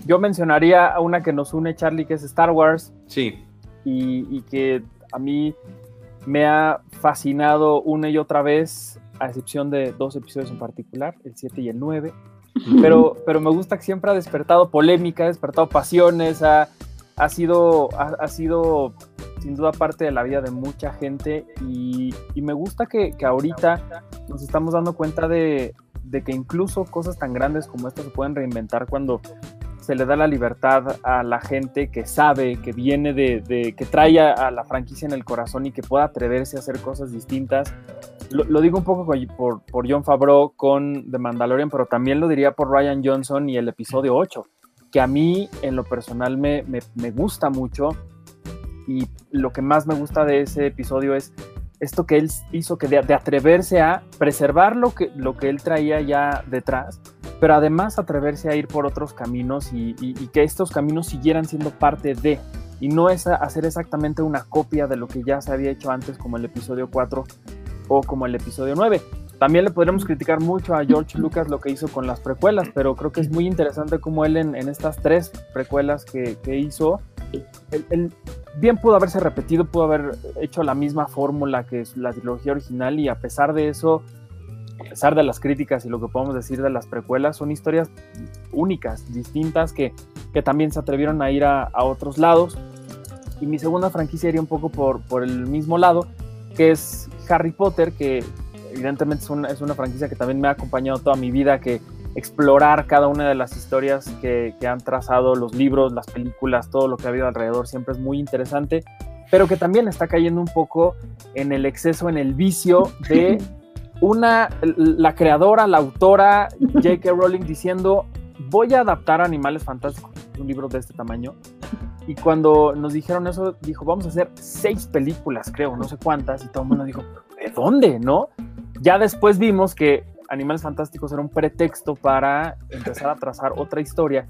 Yo mencionaría a una que nos une, Charlie, que es Star Wars, Sí. y, y que a mí me ha fascinado una y otra vez, a excepción de dos episodios en particular, el 7 y el 9. Pero, pero me gusta que siempre ha despertado polémica, ha despertado pasiones, ha, ha sido, ha, ha sido sin duda parte de la vida de mucha gente y, me gusta que, que ahorita nos estamos dando cuenta de, que incluso cosas tan grandes como estas se pueden reinventar cuando se le da la libertad a la gente que sabe, que viene de, que trae a, la franquicia en el corazón y que pueda atreverse a hacer cosas distintas. Lo, digo un poco por, por John Favreau con The Mandalorian, pero también lo diría por Ryan Johnson y el episodio 8, que a mí en lo personal me, me gusta mucho y lo que más me gusta de ese episodio es esto que él hizo, que de, atreverse a preservar lo que, lo que él traía ya detrás, pero además atreverse a ir por otros caminos y, que estos caminos siguieran siendo parte de, y no es hacer exactamente una copia de lo que ya se había hecho antes como el episodio 4 o como el episodio 9. También le podríamos criticar mucho a George Lucas lo que hizo con las precuelas, pero creo que es muy interesante cómo él en, estas tres precuelas que, que hizo, él- bien pudo haberse repetido, pudo haber hecho la misma fórmula que la trilogía original y a pesar de eso, a pesar de las críticas y lo que podemos decir de las precuelas, son historias únicas, distintas, que, que también se atrevieron a ir a, a otros lados. Y mi segunda franquicia iría un poco por, por el mismo lado, que es Harry Potter, que evidentemente es una, es una franquicia que también me ha acompañado toda mi vida, que explorar cada una de las historias que, que han trazado, los libros, las películas, todo lo que ha habido alrededor, siempre es muy interesante, pero que también está cayendo un poco en el exceso, en el vicio de (laughs) una, la creadora, la autora, J.K. Rowling diciendo, voy a adaptar Animales Fantásticos, un libro de este tamaño. Y cuando nos dijeron eso, dijo, vamos a hacer seis películas, creo, no sé cuántas, y todo el mundo dijo, ¿de dónde? ¿No? Ya después vimos que Animales Fantásticos era un pretexto para empezar a trazar otra historia,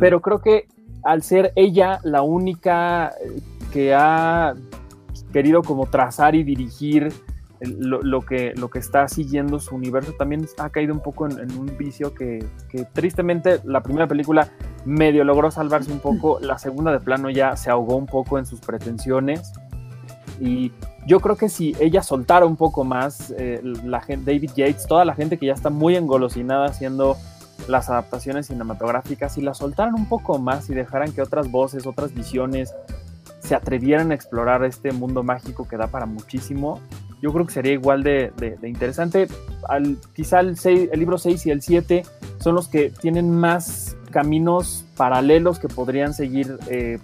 pero creo que al ser ella la única eh, que ha querido como trazar y dirigir el- lo, lo que, lo que está siguiendo su universo, también ha caído un poco en, en un vicio que, que tristemente la primera película medio logró salvarse un poco, la segunda de plano ya se ahogó un poco en sus pretensiones y yo creo que si ella soltara un poco más, eh, la gente, David Yates, toda la gente que ya está muy engolosinada haciendo las adaptaciones cinematográficas, y la soltaran un poco más y dejaran que otras voces, otras visiones se atrevieran a explorar este mundo mágico que da para muchísimo, yo creo que sería igual de interesante. Al, quizá el, seis- el libro 6 y el 7 son los que tienen más caminos paralelos que podrían seguir eh,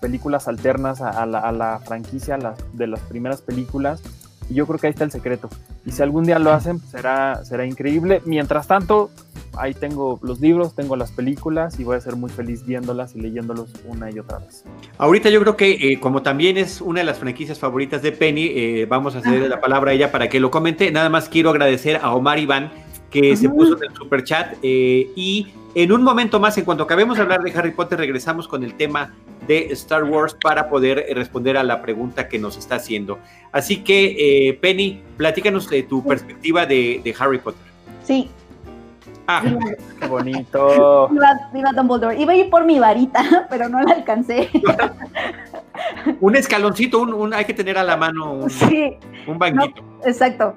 películas alternas a, a la, a la franquicia las- de las primeras películas. Y yo creo que ahí está el secreto. Y si algún día lo hacen, pues será, será increíble. Mientras tanto, ahí tengo los libros, tengo las películas y voy a ser muy feliz viéndolas y leyéndolos una y otra vez. Ahorita yo creo que eh, como también es una de las franquicias favoritas de Penny, eh, vamos a ceder la palabra a ella para que lo comente. Nada más quiero agradecer a Omar Iván que se Ujú. puso en el super chat eh, y en un momento más, en cuanto acabemos de hablar de Harry Potter, regresamos con el tema de Star Wars para poder responder a la pregunta que nos está haciendo. Así que, eh, Penny, platícanos de tu perspectiva de, de Harry Potter. Sí, Ah, (laughs) Qué bonito. viva- viva Dumbledore. Iba a ir por mi varita, (laughs) pero no la alcancé. (laughs) un escaloncito, un, un- hay que tener a la mano un, Sí, un banquito. exacto.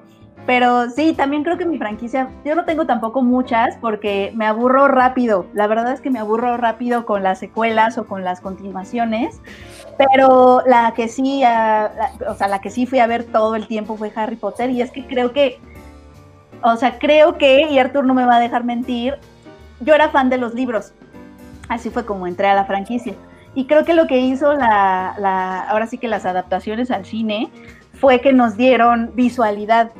Pero sí, también creo que mi franquicia, yo no tengo tampoco muchas porque me aburro rápido. La verdad es que me aburro rápido con las secuelas o con las continuaciones. Pero la que sí, ah, la- o sea, la que sí fui a ver todo el tiempo fue Harry Potter y es que creo que, o sea, creo que, y Arthur no me va a dejar mentir, yo era fan de los libros. Así fue como entré a la franquicia. Y creo que lo que hizo la, la- ahora sí que las adaptaciones al cine fue que nos dieron visualidad.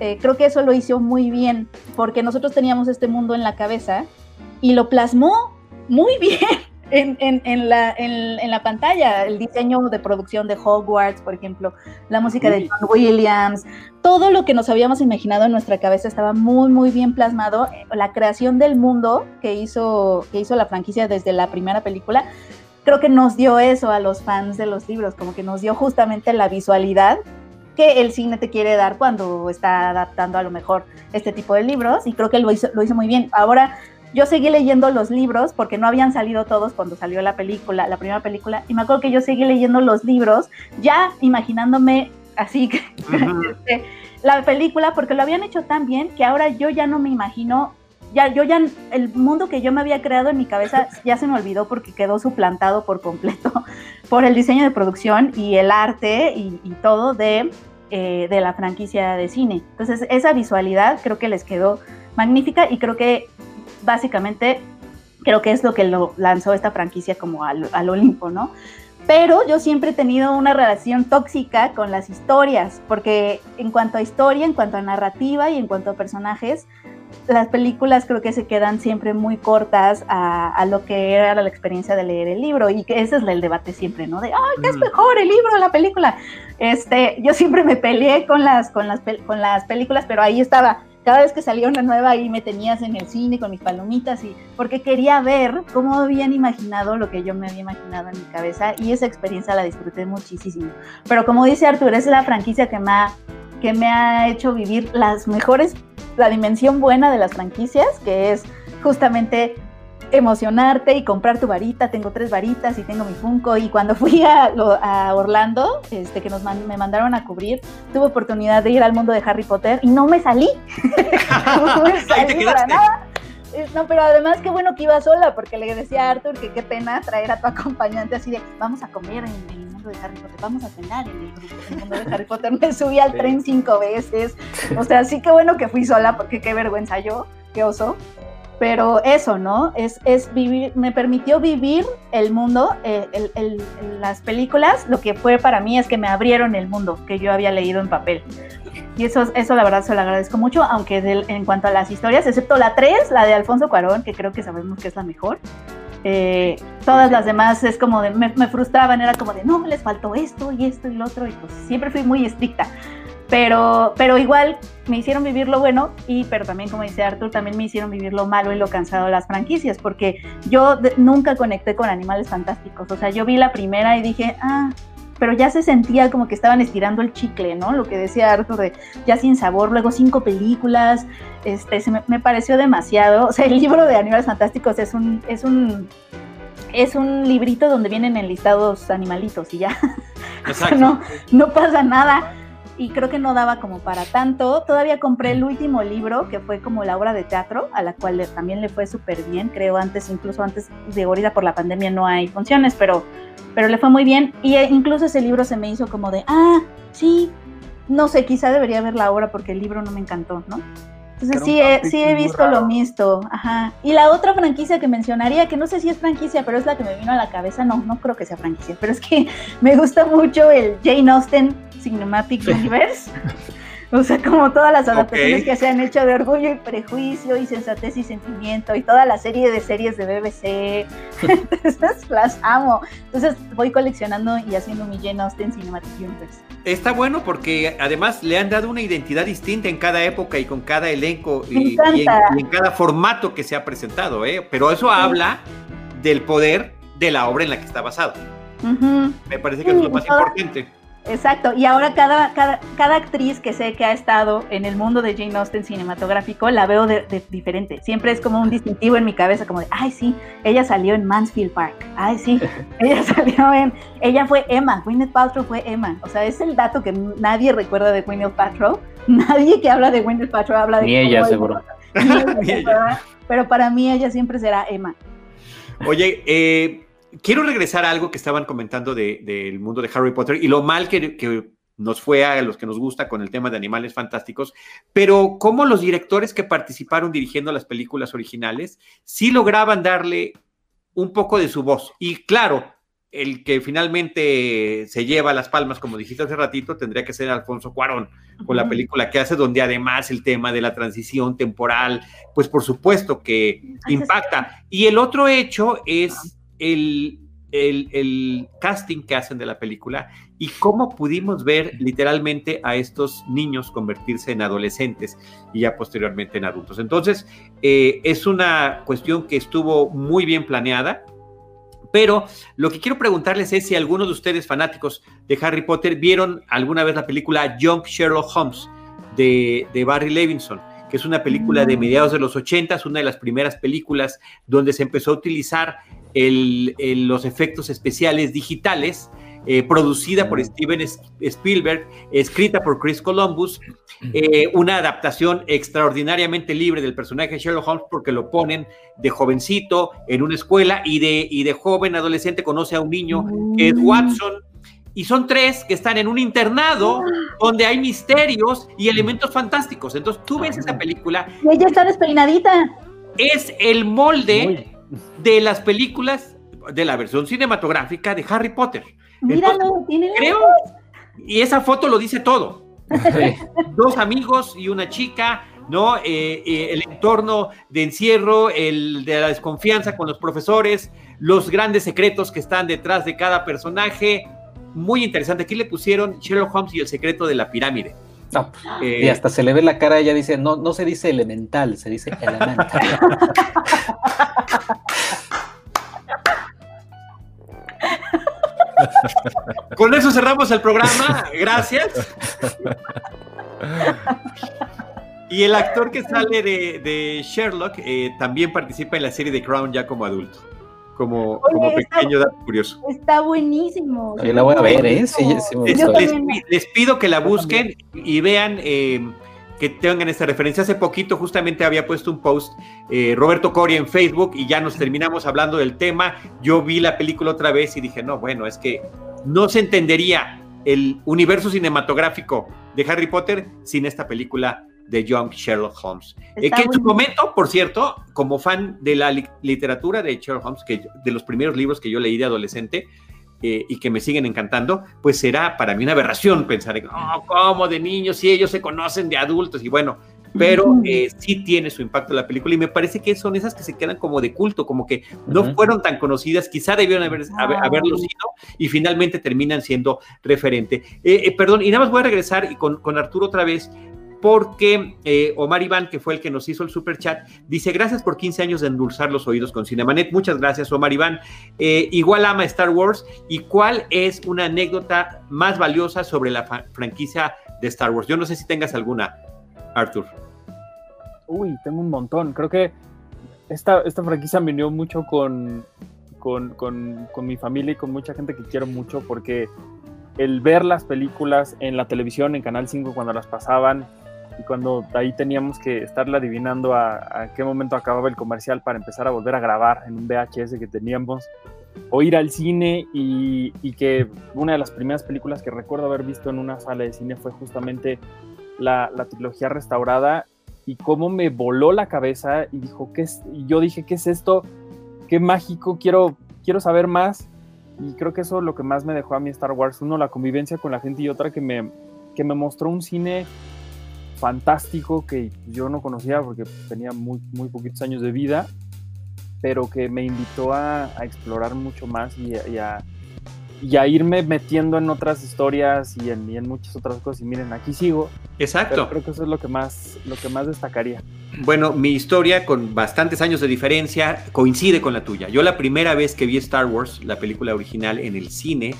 Eh, creo que eso lo hizo muy bien, porque nosotros teníamos este mundo en la cabeza y lo plasmó muy (laughs) bien en, en- en la, en- en la pantalla. El diseño de producción de Hogwarts, por ejemplo, la música de John Williams, todo lo que nos habíamos imaginado en nuestra cabeza estaba muy, muy bien plasmado. La creación del mundo que hizo, que hizo la franquicia desde la primera película, creo que nos dio eso a los fans de los libros, como que nos dio justamente la visualidad que el cine te quiere dar cuando está adaptando a lo mejor este tipo de libros y creo que lo hizo, lo hizo muy bien. Ahora yo seguí leyendo los libros porque no habían salido todos cuando salió la película, la primera película, y me acuerdo que yo seguí leyendo los libros ya imaginándome así que (laughs) la película porque lo habían hecho tan bien que ahora yo ya no me imagino ya yo ya el mundo que yo me había creado en mi cabeza (laughs) ya se me olvidó porque quedó suplantado por completo (laughs) por el diseño de producción y el arte y, y todo de, eh, de la franquicia de cine. Entonces esa visualidad creo que les quedó magnífica y creo que básicamente creo que es lo que lo lanzó esta franquicia como al, al Olimpo, ¿no? Pero yo siempre he tenido una relación tóxica con las historias, porque en cuanto a historia, en cuanto a narrativa y en cuanto a personajes, las películas creo que se quedan siempre muy cortas a, a lo que era la experiencia de leer el libro y que ese es el debate siempre, ¿no? De, ay, ¿qué es Mm. mejor, el libro o la película? Este, yo siempre me peleé con las, con las, con las películas, pero ahí estaba. Cada vez que salía una nueva ahí me tenías en el cine con mis palomitas y porque quería ver cómo habían imaginado lo que yo me había imaginado en mi cabeza y esa experiencia la disfruté muchísimo. Pero como dice Artur, es la franquicia que ha, que me ha hecho vivir las mejores la dimensión buena de las franquicias, que es justamente emocionarte y comprar tu varita. Tengo tres varitas y tengo mi Funko. Y cuando fui a, Orlando, este, que nos man- me mandaron a cubrir, tuve oportunidad de ir al mundo de Harry Potter y no me salí. (laughs) no me te salí para nada. No, pero además qué bueno que iba sola, porque le decía a Arthur que qué pena traer a tu acompañante así de vamos a comer en, de Harry Potter, vamos a cenar en el grupo. Del mundo de Harry Potter, me subí al tren cinco veces, o sea, sí que bueno que fui sola, porque qué vergüenza yo, qué oso, pero eso, ¿no? Es, es vivir, me permitió vivir el mundo, eh, el- el- las películas, lo que fue para mí es que me abrieron el mundo que yo había leído en papel. Y eso, eso la verdad se lo agradezco mucho, aunque en cuanto a las historias, excepto la 3, la de Alfonso Cuarón, que creo que sabemos que es la mejor, eh, todas las demás es como de, me, me frustraban, era como de, no, les faltó esto y esto y lo otro, y pues siempre fui muy estricta. Pero, pero igual me hicieron vivir lo bueno y pero también como dice Arthur también me hicieron vivir lo malo y lo cansado de las franquicias porque yo de- nunca conecté con animales fantásticos o sea yo vi la primera y dije ah pero ya se sentía como que estaban estirando el chicle no lo que decía Arthur de ya sin sabor luego cinco películas este se me, me pareció demasiado (laughs) o sea el libro de animales fantásticos es un es un es un librito donde vienen enlistados animalitos y ya (laughs) Exacto. no, no pasa nada. Y creo que no daba como para tanto. Todavía compré el último libro, que fue como la obra de teatro, a la cual también le fue súper bien. Creo antes, incluso antes de ahorita por la pandemia no hay funciones, pero, pero le fue muy bien. Y eh, incluso ese libro se me hizo como de, ah, sí, no sé, quizá debería ver la obra porque el libro no me encantó, ¿no? Entonces sí he, sí he visto lo visto, ajá. Y la otra franquicia que mencionaría, que no sé si es franquicia, pero es la que me vino a la cabeza, no, no creo que sea franquicia, pero es que (laughs) me gusta mucho el Jane Austen Cinematic Universe. (laughs) O sea, como todas las adaptaciones que se han hecho de Orgullo y Prejuicio y Sensatez y Sentimiento y toda la serie de series de BBC. (laughs) Entonces las amo. Entonces voy coleccionando y haciendo mi Jane Austen Cinematic Universe. Está bueno porque además le han dado una identidad distinta en cada época y con cada elenco y, y en, encanta. y en cada formato que se ha presentado, ¿eh? Pero eso habla del poder de la obra en la que está basado. Me parece que es lo más importante. Exacto, y ahora cada, cada, cada actriz que sé que ha estado en el mundo de Jane Austen cinematográfico la veo de, de diferente. Siempre es como un distintivo en mi cabeza, como de, ay, sí, ella salió en Mansfield Park. Ay, sí, (laughs) ella salió en. Ella fue Emma, Gwyneth Paltrow fue Emma. O sea, es el dato que nadie recuerda de Gwyneth Paltrow. (laughs) Nadie que habla de Gwyneth Paltrow habla de. Ni ella, ella- seguro. (laughs) Ni ella, Ni ella. ¿verdad? Pero para mí ella siempre será Emma. Oye, eh, quiero regresar a algo que estaban comentando de- del mundo de Harry Potter y lo mal que, que nos fue a los que nos gusta con el tema de animales fantásticos, pero cómo los directores que participaron dirigiendo las películas originales sí lograban darle un poco de su voz. Y claro, el que finalmente se lleva las palmas, como dijiste hace ratito, tendría que ser Alfonso Cuarón, con la película que hace, donde además el tema de la transición temporal, pues por supuesto que impacta. Y el otro hecho es el, el, el casting que hacen de la película y cómo pudimos ver literalmente a estos niños convertirse en adolescentes y ya posteriormente en adultos. Entonces, eh, es una cuestión que estuvo muy bien planeada. Pero lo que quiero preguntarles es si algunos de ustedes fanáticos de Harry Potter vieron alguna vez la película Young Sherlock Holmes de, de Barry Levinson, que es una película de mediados de los 80, una de las primeras películas donde se empezó a utilizar el- el- los efectos especiales digitales, eh, producida por Steven Spielberg, escrita por Chris Columbus, eh, una adaptación extraordinariamente libre del personaje de Sherlock Holmes porque lo ponen de jovencito en una escuela y de, y de joven adolescente conoce a un niño que es Watson. Y son tres que están en un internado (gasps) donde hay misterios y elementos fantásticos. Entonces tú ves esa película, Y ella está despeinadita. es el molde de las películas de la versión cinematográfica de Harry Potter. Míralo, tiene Creo, y esa foto lo dice todo. (laughs) Dos amigos y una chica, ¿no? Eh, eh, el entorno de encierro, el de la desconfianza con los profesores, los grandes secretos que están detrás de cada personaje. Muy interesante. Aquí le pusieron Sherlock Holmes y el secreto de la pirámide. No, Eh, y hasta se le ve la cara, ella dice, no, no se dice elemental, se dice elemental. (laughs) Con eso cerramos el programa. Gracias. Y el actor que sale de, de Sherlock eh, también participa en la serie de Crown ya como adulto. Como, Oye, como está- pequeño dato curioso. Está buenísimo. Yo la voy a ver, ¿eh? Sí, sí me Les, Yo gustó. les también. pi- les pido que la busquen y vean eh, que tengan esta referencia. Hace poquito justamente había puesto un post eh, Roberto Coria en Facebook y ya nos terminamos hablando del tema. Yo vi la película otra vez y dije, no, bueno, es que no se entendería el universo cinematográfico de Harry Potter sin esta película de Young Sherlock Holmes. Eh, que en su momento, por cierto, como fan de la li- literatura de Sherlock Holmes, que de los primeros libros que yo leí de adolescente eh, y que me siguen encantando, pues será para mí una aberración pensar, en, oh, ¿cómo de niños? Si ellos se conocen de adultos y bueno, pero eh, sí tiene su impacto la película y me parece que son esas que se quedan como de culto, como que no Ujú. fueron tan conocidas, quizá debieron haber, haber- haberlo sido y finalmente terminan siendo referente. Eh, eh, perdón, y nada más voy a regresar y con, con Arturo otra vez. Porque eh, Omar Iván, que fue el que nos hizo el super chat, dice: Gracias por 15 años de endulzar los oídos con Cinemanet. Muchas gracias, Omar Iván. Eh, igual ama Star Wars. ¿Y cuál es una anécdota más valiosa sobre la franquicia de Star Wars? Yo no sé si tengas alguna, Arthur. Uy, tengo un montón. Creo que esta, esta franquicia me unió mucho con, con, con- con mi familia y con mucha gente que quiero mucho porque el ver las películas en la televisión, en Canal 5 cuando las pasaban y cuando ahí teníamos que estarle adivinando a, a qué momento acababa el comercial para empezar a volver a grabar en un VHS que teníamos o ir al cine y, y que una de las primeras películas que recuerdo haber visto en una sala de cine fue justamente la, la trilogía restaurada y cómo me voló la cabeza y dijo, ¿qué es? Y yo dije, ¿qué es esto? Qué mágico, quiero, quiero saber más. Y creo que eso es lo que más me dejó a mí Star Wars. Uno, la convivencia con la gente y otra que me, que me mostró un cine fantástico que yo no conocía porque tenía muy, muy poquitos años de vida, pero que me invitó a, a explorar mucho más y a, y a- y a irme metiendo en otras historias y en, y en muchas otras cosas. Y miren, aquí sigo. Exacto. Creo que eso es lo que más, lo que más destacaría. Bueno, mi historia con bastantes años de diferencia coincide con la tuya. Yo la primera vez que vi Star Wars, la película original en el cine,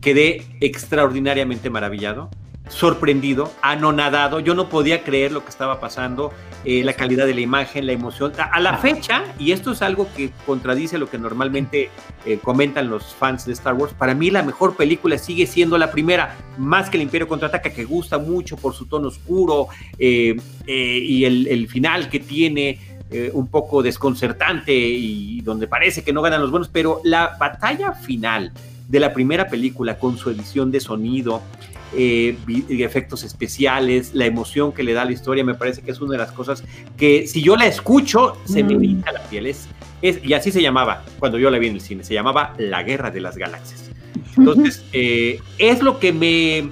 quedé extraordinariamente maravillado, sorprendido, anonadado. Yo no podía creer lo que estaba pasando, eh, la calidad de la imagen, la emoción. A, la fecha, y esto es algo que contradice lo que normalmente eh, comentan los fans de Star Wars, para mí la mejor película sigue siendo la primera, más que el Imperio Contraataca, que gusta mucho por su tono oscuro eh, eh, y el, el final que tiene eh, un poco desconcertante y donde parece que no ganan los buenos, pero la batalla final de la primera película con su edición de sonido, eh, efectos especiales, la emoción que le da la historia, me parece que es una de las cosas que si yo la escucho, se me Mm. eriza la piel. Es, es- y así se llamaba cuando yo la vi en el cine, se llamaba La Guerra de las Galaxias. Entonces, (laughs) eh, es lo que me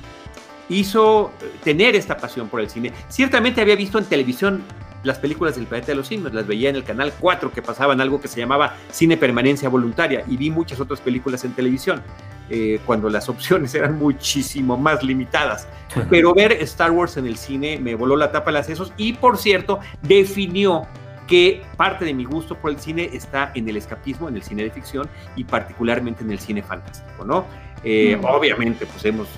hizo tener esta pasión por el cine. Ciertamente había visto en televisión las películas del planeta de los simios, las veía en el canal 4 que pasaban algo que se llamaba cine permanencia voluntaria y vi muchas otras películas en televisión eh, cuando las (laughs) opciones eran muchísimo más limitadas. Pero ver Star Wars en el cine me voló la tapa de las sesos y por cierto definió que parte de mi gusto por el cine está en el escapismo, en el cine de ficción y particularmente en el cine fantástico, ¿no? Eh, Mm. Obviamente, pues hemos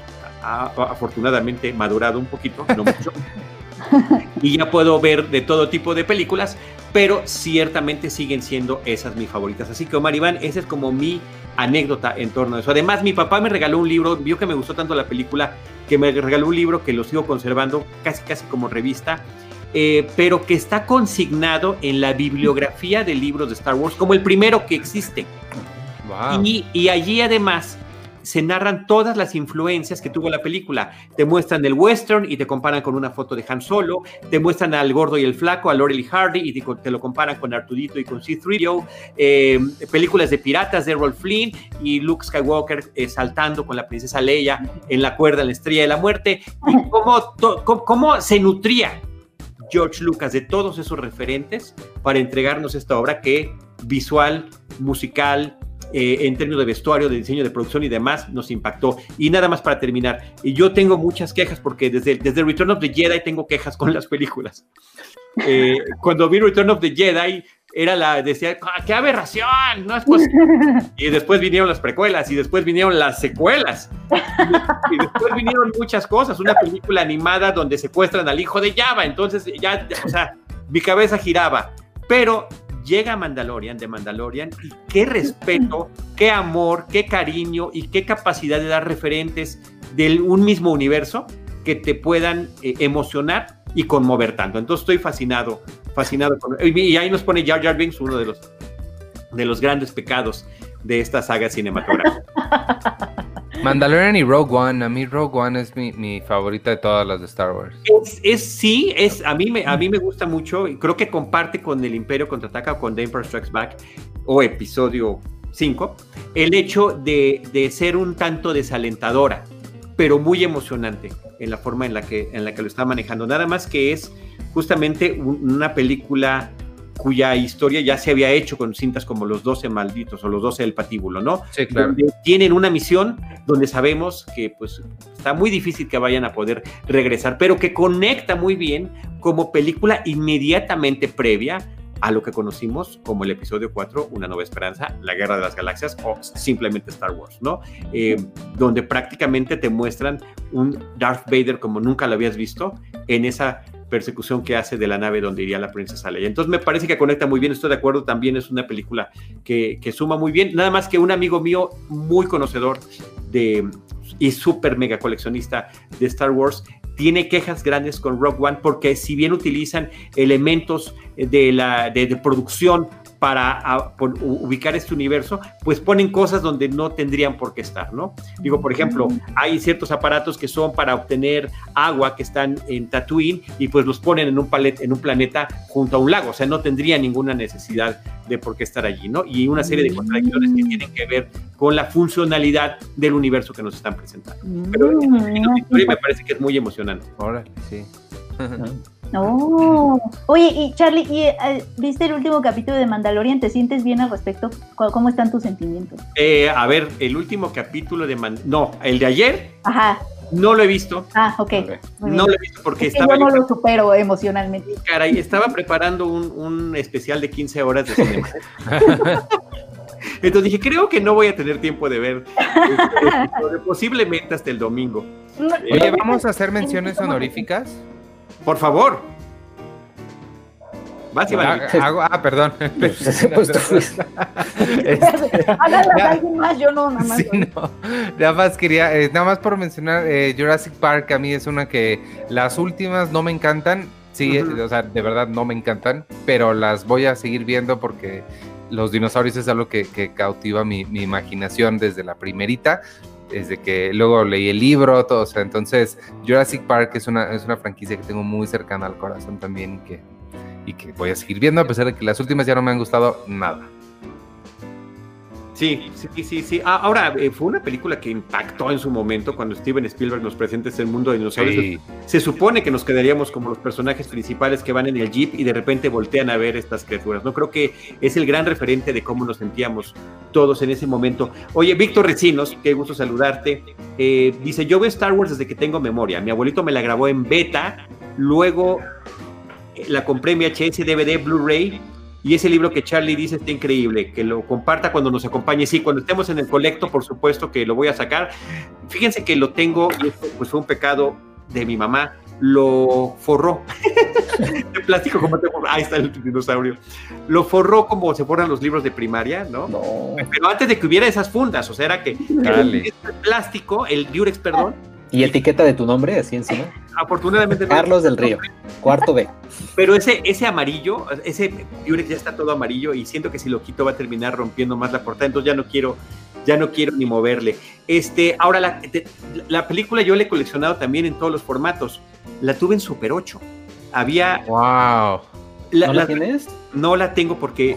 a- afortunadamente madurado un poquito, no mucho, (laughs) (laughs) y ya puedo ver de todo tipo de películas, pero ciertamente siguen siendo esas mis favoritas. Así que Omar Iván, esa es como mi anécdota en torno a eso. Además, mi papá me regaló un libro, vio que me gustó tanto la película, que me regaló un libro que lo sigo conservando casi casi como revista, eh, pero que está consignado en la bibliografía de libros de Star Wars como el primero que existe. Wow. Y, y allí además se narran todas las influencias que tuvo la película. Te muestran el western y te comparan con una foto de Han Solo, te muestran al gordo y el flaco, a Laurel y Hardy y te, te lo comparan con Artudito y con C-3PO, eh, películas de piratas de Rolf Flynn y Luke Skywalker eh, saltando con la princesa Leia en la cuerda en la estrella de la muerte. Y cómo, to- cómo, cómo se nutría George Lucas de todos esos referentes para entregarnos esta obra que visual, musical, eh, en términos de vestuario, de diseño de producción y demás, nos impactó. Y nada más para terminar, yo tengo muchas quejas porque desde, desde Return of the Jedi tengo quejas con las películas. Eh, cuando vi Return of the Jedi, era la, decía, "Ah, ¡qué aberración! No es posible. (laughs) Y después vinieron las precuelas y después vinieron las secuelas. Y, y después vinieron muchas cosas. Una película animada donde secuestran al hijo de Java. Entonces ya, ya, o sea, mi cabeza giraba. Pero llega Mandalorian de Mandalorian y qué respeto, (laughs) qué amor, qué cariño y qué capacidad de dar referentes de un mismo universo que te puedan eh, emocionar y conmover tanto. Entonces estoy fascinado, fascinado. Con, y ahí nos pone Jar Jar Binks, uno de los, de los grandes pecados de esta saga cinematográfica. (laughs) Mandalorian y Rogue One. A mí Rogue One es mi, mi favorita de todas las de Star Wars. Es, es- sí, es, a, mí me, a mí me gusta mucho. y Creo que comparte con el Imperio Contraataca o con The Emperor Strikes Back o episodio 5 el hecho de, de ser un tanto desalentadora, pero muy emocionante en la forma en la que, en la que lo está manejando. Nada más que es justamente un- una película cuya historia ya se había hecho con cintas como Los 12 Malditos o Los 12 del Patíbulo, ¿no? Sí, claro. donde tienen una misión donde sabemos que pues está muy difícil que vayan a poder regresar, pero que conecta muy bien como película inmediatamente previa a lo que conocimos como el episodio 4, Una Nueva Esperanza, La Guerra de las Galaxias o simplemente Star Wars, ¿no? Eh, donde prácticamente te muestran un Darth Vader como nunca lo habías visto en esa persecución que hace de la nave donde iría la princesa Leia. Entonces me parece que conecta muy bien, estoy de acuerdo, también es una película que, suma muy bien, nada más que un amigo mío muy conocedor de y súper mega coleccionista de Star Wars tiene quejas grandes con Rogue One porque si bien utilizan elementos de la de, de producción para a, por, u- ubicar este universo, pues ponen cosas donde no tendrían por qué estar, ¿no? Digo, por ejemplo, hay ciertos aparatos que son para obtener agua que están en Tatooine y pues los ponen en un, palet, en un planeta junto a un lago, o sea, no tendría ninguna necesidad de por qué estar allí, ¿no? Y una serie de contradicciones que tienen que ver con la funcionalidad del universo que nos están presentando. Pero en términos de historia me parece que es muy emocionante. Órale, sí. (laughs) Oh. Oye, y Charlie, ¿y, eh, ¿viste el último capítulo de Mandalorian? ¿Te sientes bien al respecto? ¿Cómo cómo están tus sentimientos? Eh, a ver, el último capítulo de... Man- no, el de ayer Ajá. no lo he visto. Ah, ok. No lo he visto porque Es que estaba yo no lo supero emocionalmente. Caray, estaba preparando un, un especial de 15 horas de cinema. (laughs) Entonces dije, creo que no voy a tener tiempo de ver este posiblemente hasta el domingo. Oye, ¿vamos a hacer menciones honoríficas? Por favor. Vas. Ah, hago- ah, perdón. (laughs) Pues tú- (laughs) Este, alguien más, yo no, nada más. Sí, no. Nada más quería, eh, nada más por mencionar, eh, Jurassic Park a mí es una que las últimas no me encantan. Sí, eh, o sea, de verdad no me encantan, pero las voy a seguir viendo porque los dinosaurios es algo que, que cautiva mi, mi imaginación desde la primerita, desde que luego leí el libro, todo, o sea, entonces Jurassic Park es una, es una franquicia que tengo muy cercana al corazón también y que, y que voy a seguir viendo a pesar de que las últimas ya no me han gustado nada. Sí, sí, sí, sí. Ah, ahora, eh, fue una película que impactó en su momento cuando Steven Spielberg nos presenta ese mundo de dinosaurios. Sí. Se supone que nos quedaríamos como los personajes principales que van en el jeep y de repente voltean a ver estas criaturas. No creo que es el gran referente de cómo nos sentíamos todos en ese momento. Oye, Víctor Recinos, qué gusto saludarte. Eh, dice, yo veo Star Wars desde que tengo memoria. Mi abuelito me la grabó en beta, luego eh, la compré en VHS, DVD, Blu-ray. Y ese libro que Charlie dice está increíble, que lo comparta cuando nos acompañe. Sí, cuando estemos en el colecto, por supuesto que lo voy a sacar. Fíjense que lo tengo, y esto pues fue un pecado de mi mamá, lo forró de plástico, como te forró? Ahí está el dinosaurio. Lo forró como se forran los libros de primaria, ¿no? No. Pero antes de que hubiera esas fundas, o sea, era que Dale. este plástico, el Durex, perdón, Y etiqueta de tu nombre, así encima. afortunadamente no- Carlos del Río, cuarto B. Pero ese, ese amarillo, ese Durex ya está todo amarillo y siento que si lo quito va a terminar rompiendo más la portada, entonces ya no quiero, ya no quiero ni moverle. Este, ahora la, la película yo la he coleccionado también en todos los formatos. La tuve en Super 8. Había Wow. la- ¿No la la- tienes? no la tengo porque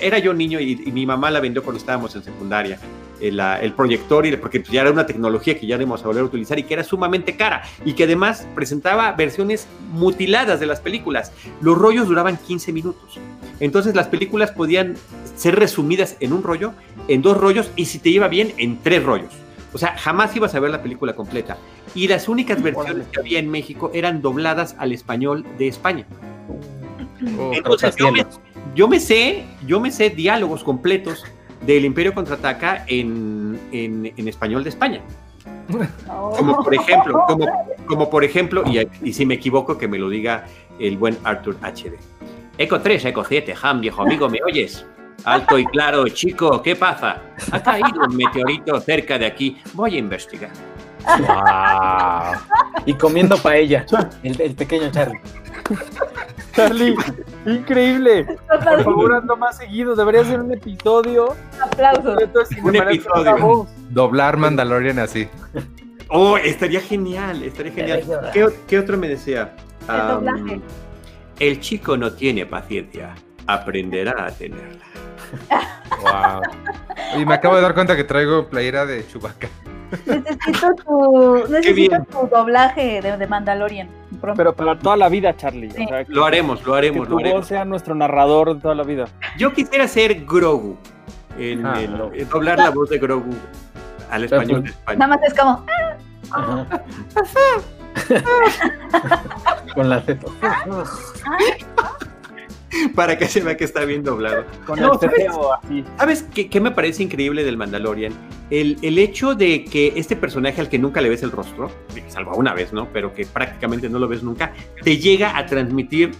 era yo niño y, y mi mamá la vendió cuando estábamos en secundaria. El, la- el proyector, y, porque ya era una tecnología que ya no íbamos a volver a utilizar y que era sumamente cara y que además presentaba versiones mutiladas de las películas. Los rollos duraban 15 minutos. Entonces las películas podían ser resumidas en un rollo, en dos rollos y si te iba bien, en tres rollos. O sea, jamás ibas a ver la película completa. Y las únicas versiones que había en México eran dobladas al español de España. Oh, Entonces yo me, yo me sé, yo me sé diálogos completos del Imperio contraataca en, en, en español de España. Como por ejemplo, como, como por ejemplo, y, y si me equivoco, que me lo diga el buen Arthur HD. Eco 3, Eco 7, Ham, viejo amigo, ¿me oyes? Alto y claro, chico, ¿qué pasa? Ha caído un meteorito cerca de aquí. Voy a investigar. Wow. Y comiendo paella, el, el pequeño Charlie. Charlie, increíble. Por favor, ando más seguido. Debería ser un episodio Aplausos. Un episodio. Doblar Mandalorian así. Oh, estaría genial, estaría genial. ¿Qué, otro me decía? El chico no tiene paciencia, aprenderá a tenerla. (laughs) Wow. Y me acabo de dar cuenta que traigo playera de Chewbacca. Necesito tu, necesito tu doblaje de, de Mandalorian. pronto. Pero para toda la vida, Charlie. Sí. O sea, que, Lo haremos, lo que haremos, tu lo voz haremos. sea nuestro narrador de toda la vida. Yo quisiera ser Grogu, en, Ah, no. en doblar la voz de Grogu al español de Nada España. más es como, Ajá. (laughs) Con la Z. (laughs) Para que se vea que está bien doblado. Con No, el ¿sabes? así. ¿Sabes qué, qué me parece increíble del Mandalorian? El, el hecho de que este personaje al que nunca le ves el rostro, salvo una vez, ¿no? Pero que prácticamente no lo ves nunca, te llega a transmitir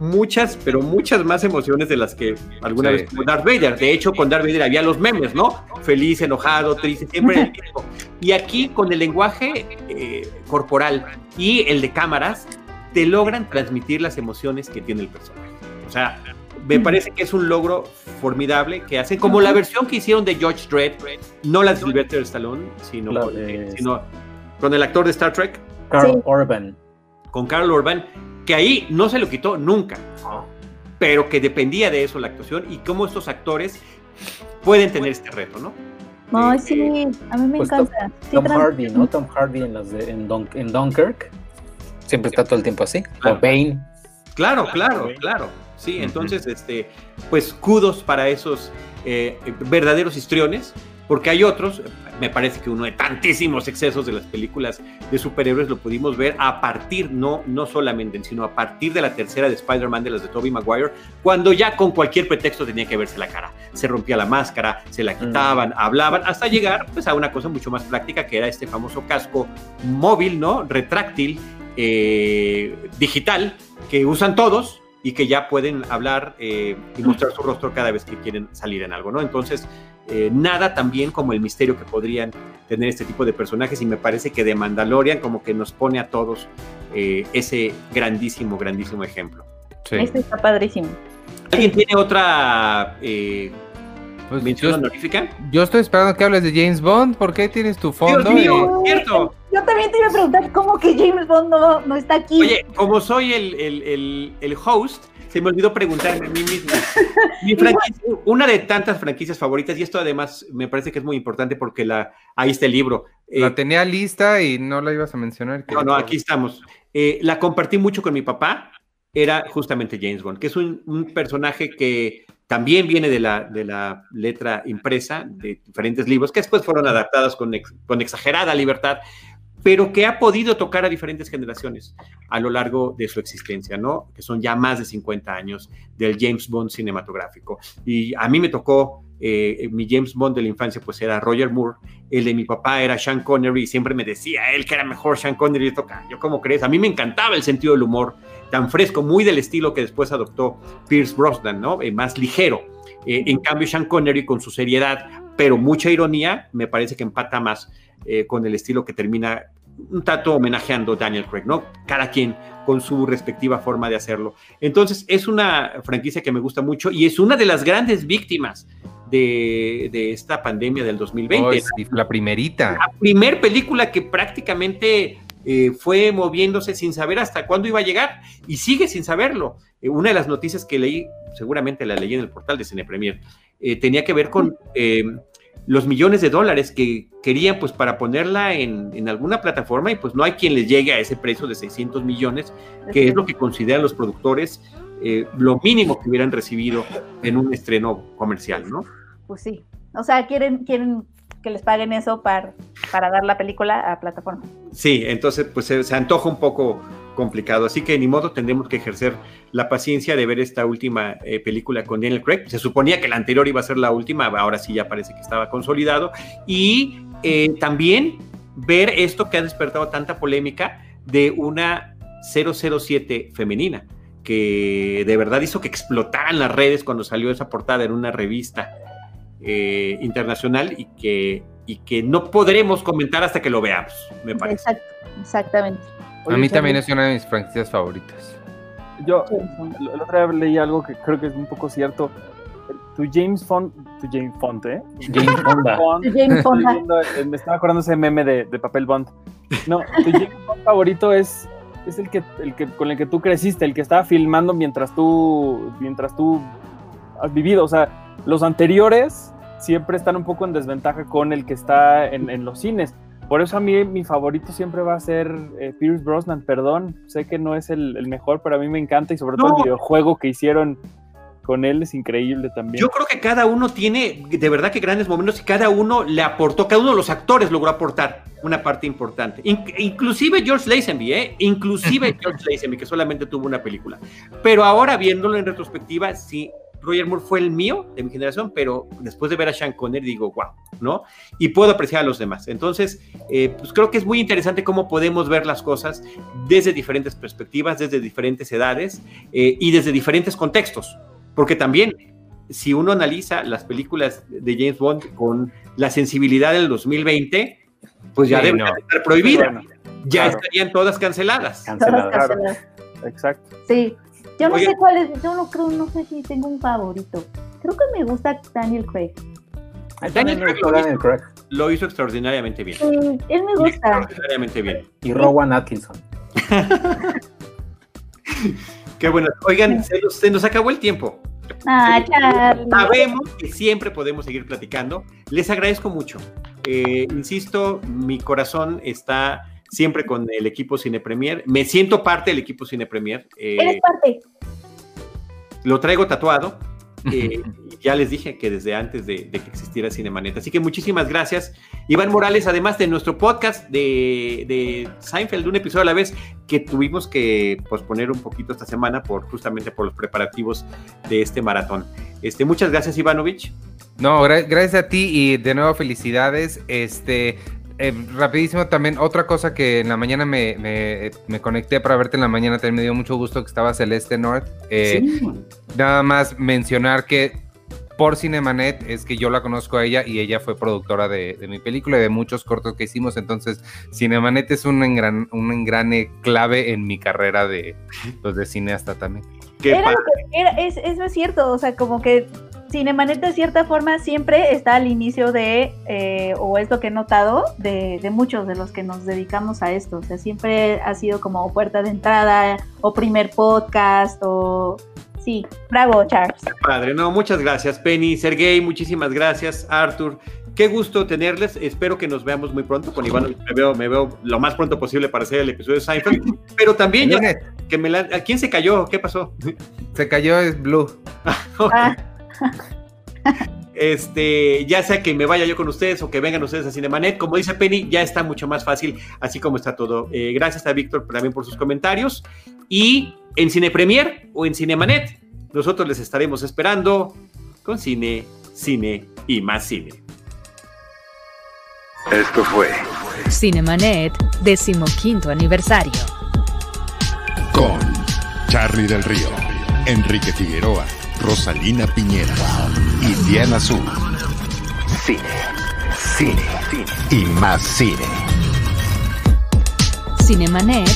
muchas, pero muchas más emociones de las que alguna Sí. vez tuvo Darth Vader. De hecho, con Darth Vader había los memes, ¿no? Feliz, enojado, triste, siempre el mismo. Y aquí con el lenguaje eh, corporal y el de cámaras, te logran transmitir las emociones que tiene el personaje. O sea, me parece que es un logro formidable que hacen, como la versión que hicieron de George Dredd, no la de Sylvester Stallone, sino, La con, de- sino con el actor de Star Trek, Carl Sí. Orban. con Carl Urban, que ahí no se lo quitó nunca, pero que dependía de eso la actuación y cómo estos actores pueden tener este reto, ¿no? Eh, sí, a mí me Pues encanta. Tom trans- Hardy, ¿no? Tom Hardy en, las de, en, Dun- en Dunkirk. Siempre está todo el tiempo así. Claro. O Bane. Claro, claro, claro. Sí, entonces, este, pues kudos para esos eh, verdaderos histriones, porque hay otros, me parece que uno de tantísimos excesos de las películas de superhéroes lo pudimos ver a partir, no, no solamente, sino a partir de la tercera de Spider-Man, de las de Tobey Maguire, cuando ya con cualquier pretexto tenía que verse la cara. Se rompía la máscara, se la quitaban, hablaban, hasta llegar pues, a una cosa mucho más práctica que era este famoso casco móvil, ¿no? Retráctil, eh, digital, que usan todos y que ya pueden hablar eh, y mostrar su rostro cada vez que quieren salir en algo, ¿no? Entonces, eh, nada tan bien como el misterio que podrían tener este tipo de personajes y me parece que de Mandalorian como que nos pone a todos eh, ese grandísimo, grandísimo ejemplo. Sí. Este está padrísimo. ¿Alguien tiene otra eh, Pues mención yo, honorífica? yo estoy esperando que hables de James Bond. ¿Por qué tienes tu fondo? Dios mío, y- cierto. Yo también te iba a preguntar cómo que James Bond no, no está aquí. Oye, como soy el, el- el- el host, se me olvidó preguntarme a mí mismo. Mi (laughs) franquicia- una de tantas franquicias favoritas, y esto además me parece que es muy importante porque la, ahí está el libro. Eh, la tenía lista y no la ibas a mencionar. no, no, aquí estamos. Eh, la compartí mucho con mi papá, era justamente James Bond, que es un, un personaje que también viene de la, de la letra impresa de diferentes libros, que después fueron adaptadas con, con exagerada libertad, pero que ha podido tocar a diferentes generaciones a lo largo de su existencia, ¿no? Que son ya más de 50 años del James Bond cinematográfico. Y a mí me tocó, eh, mi James Bond de la infancia, pues era Roger Moore, el de mi papá era Sean Connery, y siempre me decía él que era mejor Sean Connery, y "Toca, yo cómo crees, a mí me encantaba el sentido del humor tan fresco, muy del estilo que después adoptó Pierce Brosnan, ¿no? Eh, más ligero. Eh, en cambio, Sean Connery con su seriedad, pero mucha ironía, me parece que empata más eh, con el estilo que termina un tanto homenajeando Daniel Craig, ¿no? Cada quien con su respectiva forma de hacerlo. Entonces, es una franquicia que me gusta mucho y es una de las grandes víctimas de, de esta pandemia del 2020. Oh, sí, la primerita. La primer película que prácticamente eh, fue moviéndose sin saber hasta cuándo iba a llegar y sigue sin saberlo. Eh, una de las noticias que leí, seguramente la leí en el portal de Cine Premier, eh, tenía que ver con eh, los millones de dólares que querían pues para ponerla en, en alguna plataforma y pues no hay quien les llegue a ese precio de 600 millones, que es lo que consideran los productores lo mínimo que hubieran recibido en un estreno comercial, ¿no? Pues sí. O sea, quieren, quieren que les paguen eso para, para dar la película a plataforma. Sí, entonces pues se, antoja un poco complicado, así que ni modo tendremos que ejercer la paciencia de ver esta última eh, película con Daniel Craig. Se suponía que la anterior iba a ser la última, ahora sí ya parece que estaba consolidado. Y eh, también ver esto que ha despertado tanta polémica de una 007 femenina, que de verdad hizo que explotaran las redes cuando salió esa portada en una revista eh, internacional y que, y que no podremos comentar hasta que lo veamos, me parece. Exacto, exactamente. A mí también es una de mis franquicias favoritas. Yo el otro día leí algo que creo que es un poco cierto. Tu James Bond Tu Jane Font, ¿eh? Jane Fonda. Bond. Tu Jane Fonda. Viendo, eh, me estaba acordando ese meme de, de papel Bond. No, tu Jane Bond favorito es, es el que, el que con el que tú creciste, el que estaba filmando mientras tú, mientras tú has vivido. O sea, los anteriores siempre están un poco en desventaja con el que está en, en los cines. Por eso a mí mi favorito siempre va a ser eh, Pierce Brosnan, perdón, sé que no es el, el mejor, pero a mí me encanta y sobre todo el videojuego que hicieron con él es increíble también. Yo creo que cada uno tiene de verdad que grandes momentos y cada uno le aportó, cada uno de los actores logró aportar una parte importante. In- inclusive George Lazenby, ¿eh? Inclusive (laughs) George Lazenby, que solamente tuvo una película. Pero ahora viéndolo en retrospectiva, sí, Roger Moore fue el mío, de mi generación, pero después de ver a Sean Connery digo, wow, ¿no? Y puedo apreciar a los demás. Entonces, eh, pues creo que es muy interesante cómo podemos ver las cosas desde diferentes perspectivas, desde diferentes edades eh, y desde diferentes contextos. Porque también si uno analiza las películas de James Bond con la sensibilidad del 2020, pues ya Sí, deben no. estar prohibidas. Bueno, ya claro. estarían todas canceladas. Todas Cancelada. canceladas. exacto. Sí. Yo no Oye. sé cuál es, yo no creo, no sé si tengo un favorito. Creo que me gusta Daniel Craig. Daniel Craig lo Daniel Craig. Lo hizo extraordinariamente bien. Sí, él me gusta. Extraordinariamente bien. Y Rowan Atkinson. (laughs) Qué bueno. Oigan, se nos, se nos acabó el tiempo. Ah, Charlie. Sabemos que siempre podemos seguir platicando. Les agradezco mucho. Eh, insisto, mi corazón está siempre con el equipo Cine Premier. Me siento parte del equipo Cine Premier. Eh, Eres parte. lo traigo tatuado. (laughs) Eh, ya les dije que desde antes de, de que existiera Cinemanet. Así que muchísimas gracias. Iván Morales, además de nuestro podcast de, de Seinfeld, un episodio a la vez que tuvimos que posponer un poquito esta semana por justamente por los preparativos de este maratón. Este, muchas gracias, Ivanovich. No, gra- gracias a ti y de nuevo felicidades. Este, eh, rapidísimo también, otra cosa que en la mañana me, me- me conecté para verte en la mañana, también me dio mucho gusto que estaba Celeste North. Eh, Nada más mencionar que por Cinemanet es que yo la conozco a ella y ella fue productora de, de mi película y de muchos cortos que hicimos. Entonces, Cinemanet es un, engran, un engrane clave en mi carrera de, pues, de cineasta también. Qué Era padre. lo que- era- es, eso es cierto, o sea, como que Cinemanet de cierta forma siempre está al inicio de, eh, o es lo que he notado, de, de muchos de los que nos dedicamos a esto. O sea, siempre ha sido como puerta de entrada, o primer podcast, o... Sí, bravo, Charles. Padre, no, muchas gracias, Penny, Sergey, muchísimas gracias, Arthur. Qué gusto tenerles. Espero que nos veamos muy pronto. Con Iván me veo, me veo lo más pronto posible para hacer el episodio de Seinfeld. (laughs) Pero también ya que me la- ¿A quién se cayó? ¿Qué pasó? Se cayó es Blue. (laughs) Ah, Este, ya sea que me vaya yo con ustedes o que vengan ustedes a Cinemanet, como dice Penny, ya está mucho más fácil, así como está todo. Eh, gracias a Víctor también por sus comentarios. Y en Cine Premier o en Cinemanet, nosotros les estaremos esperando con cine, cine y más cine. Esto fue Cinemanet, decimoquinto aniversario. con Charlie del Río, Enrique Figueroa, Rosalina Piñera y Diana Azul. Cine, cine, y más cine. Cinemanet,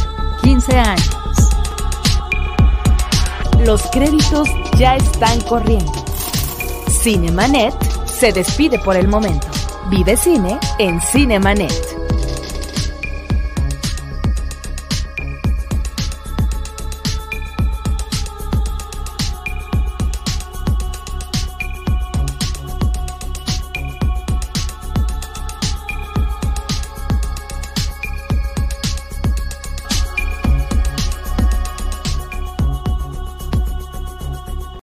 15 años. Los créditos ya están corriendo. Cinemanet se despide por el momento. Vive cine en Cinemanet.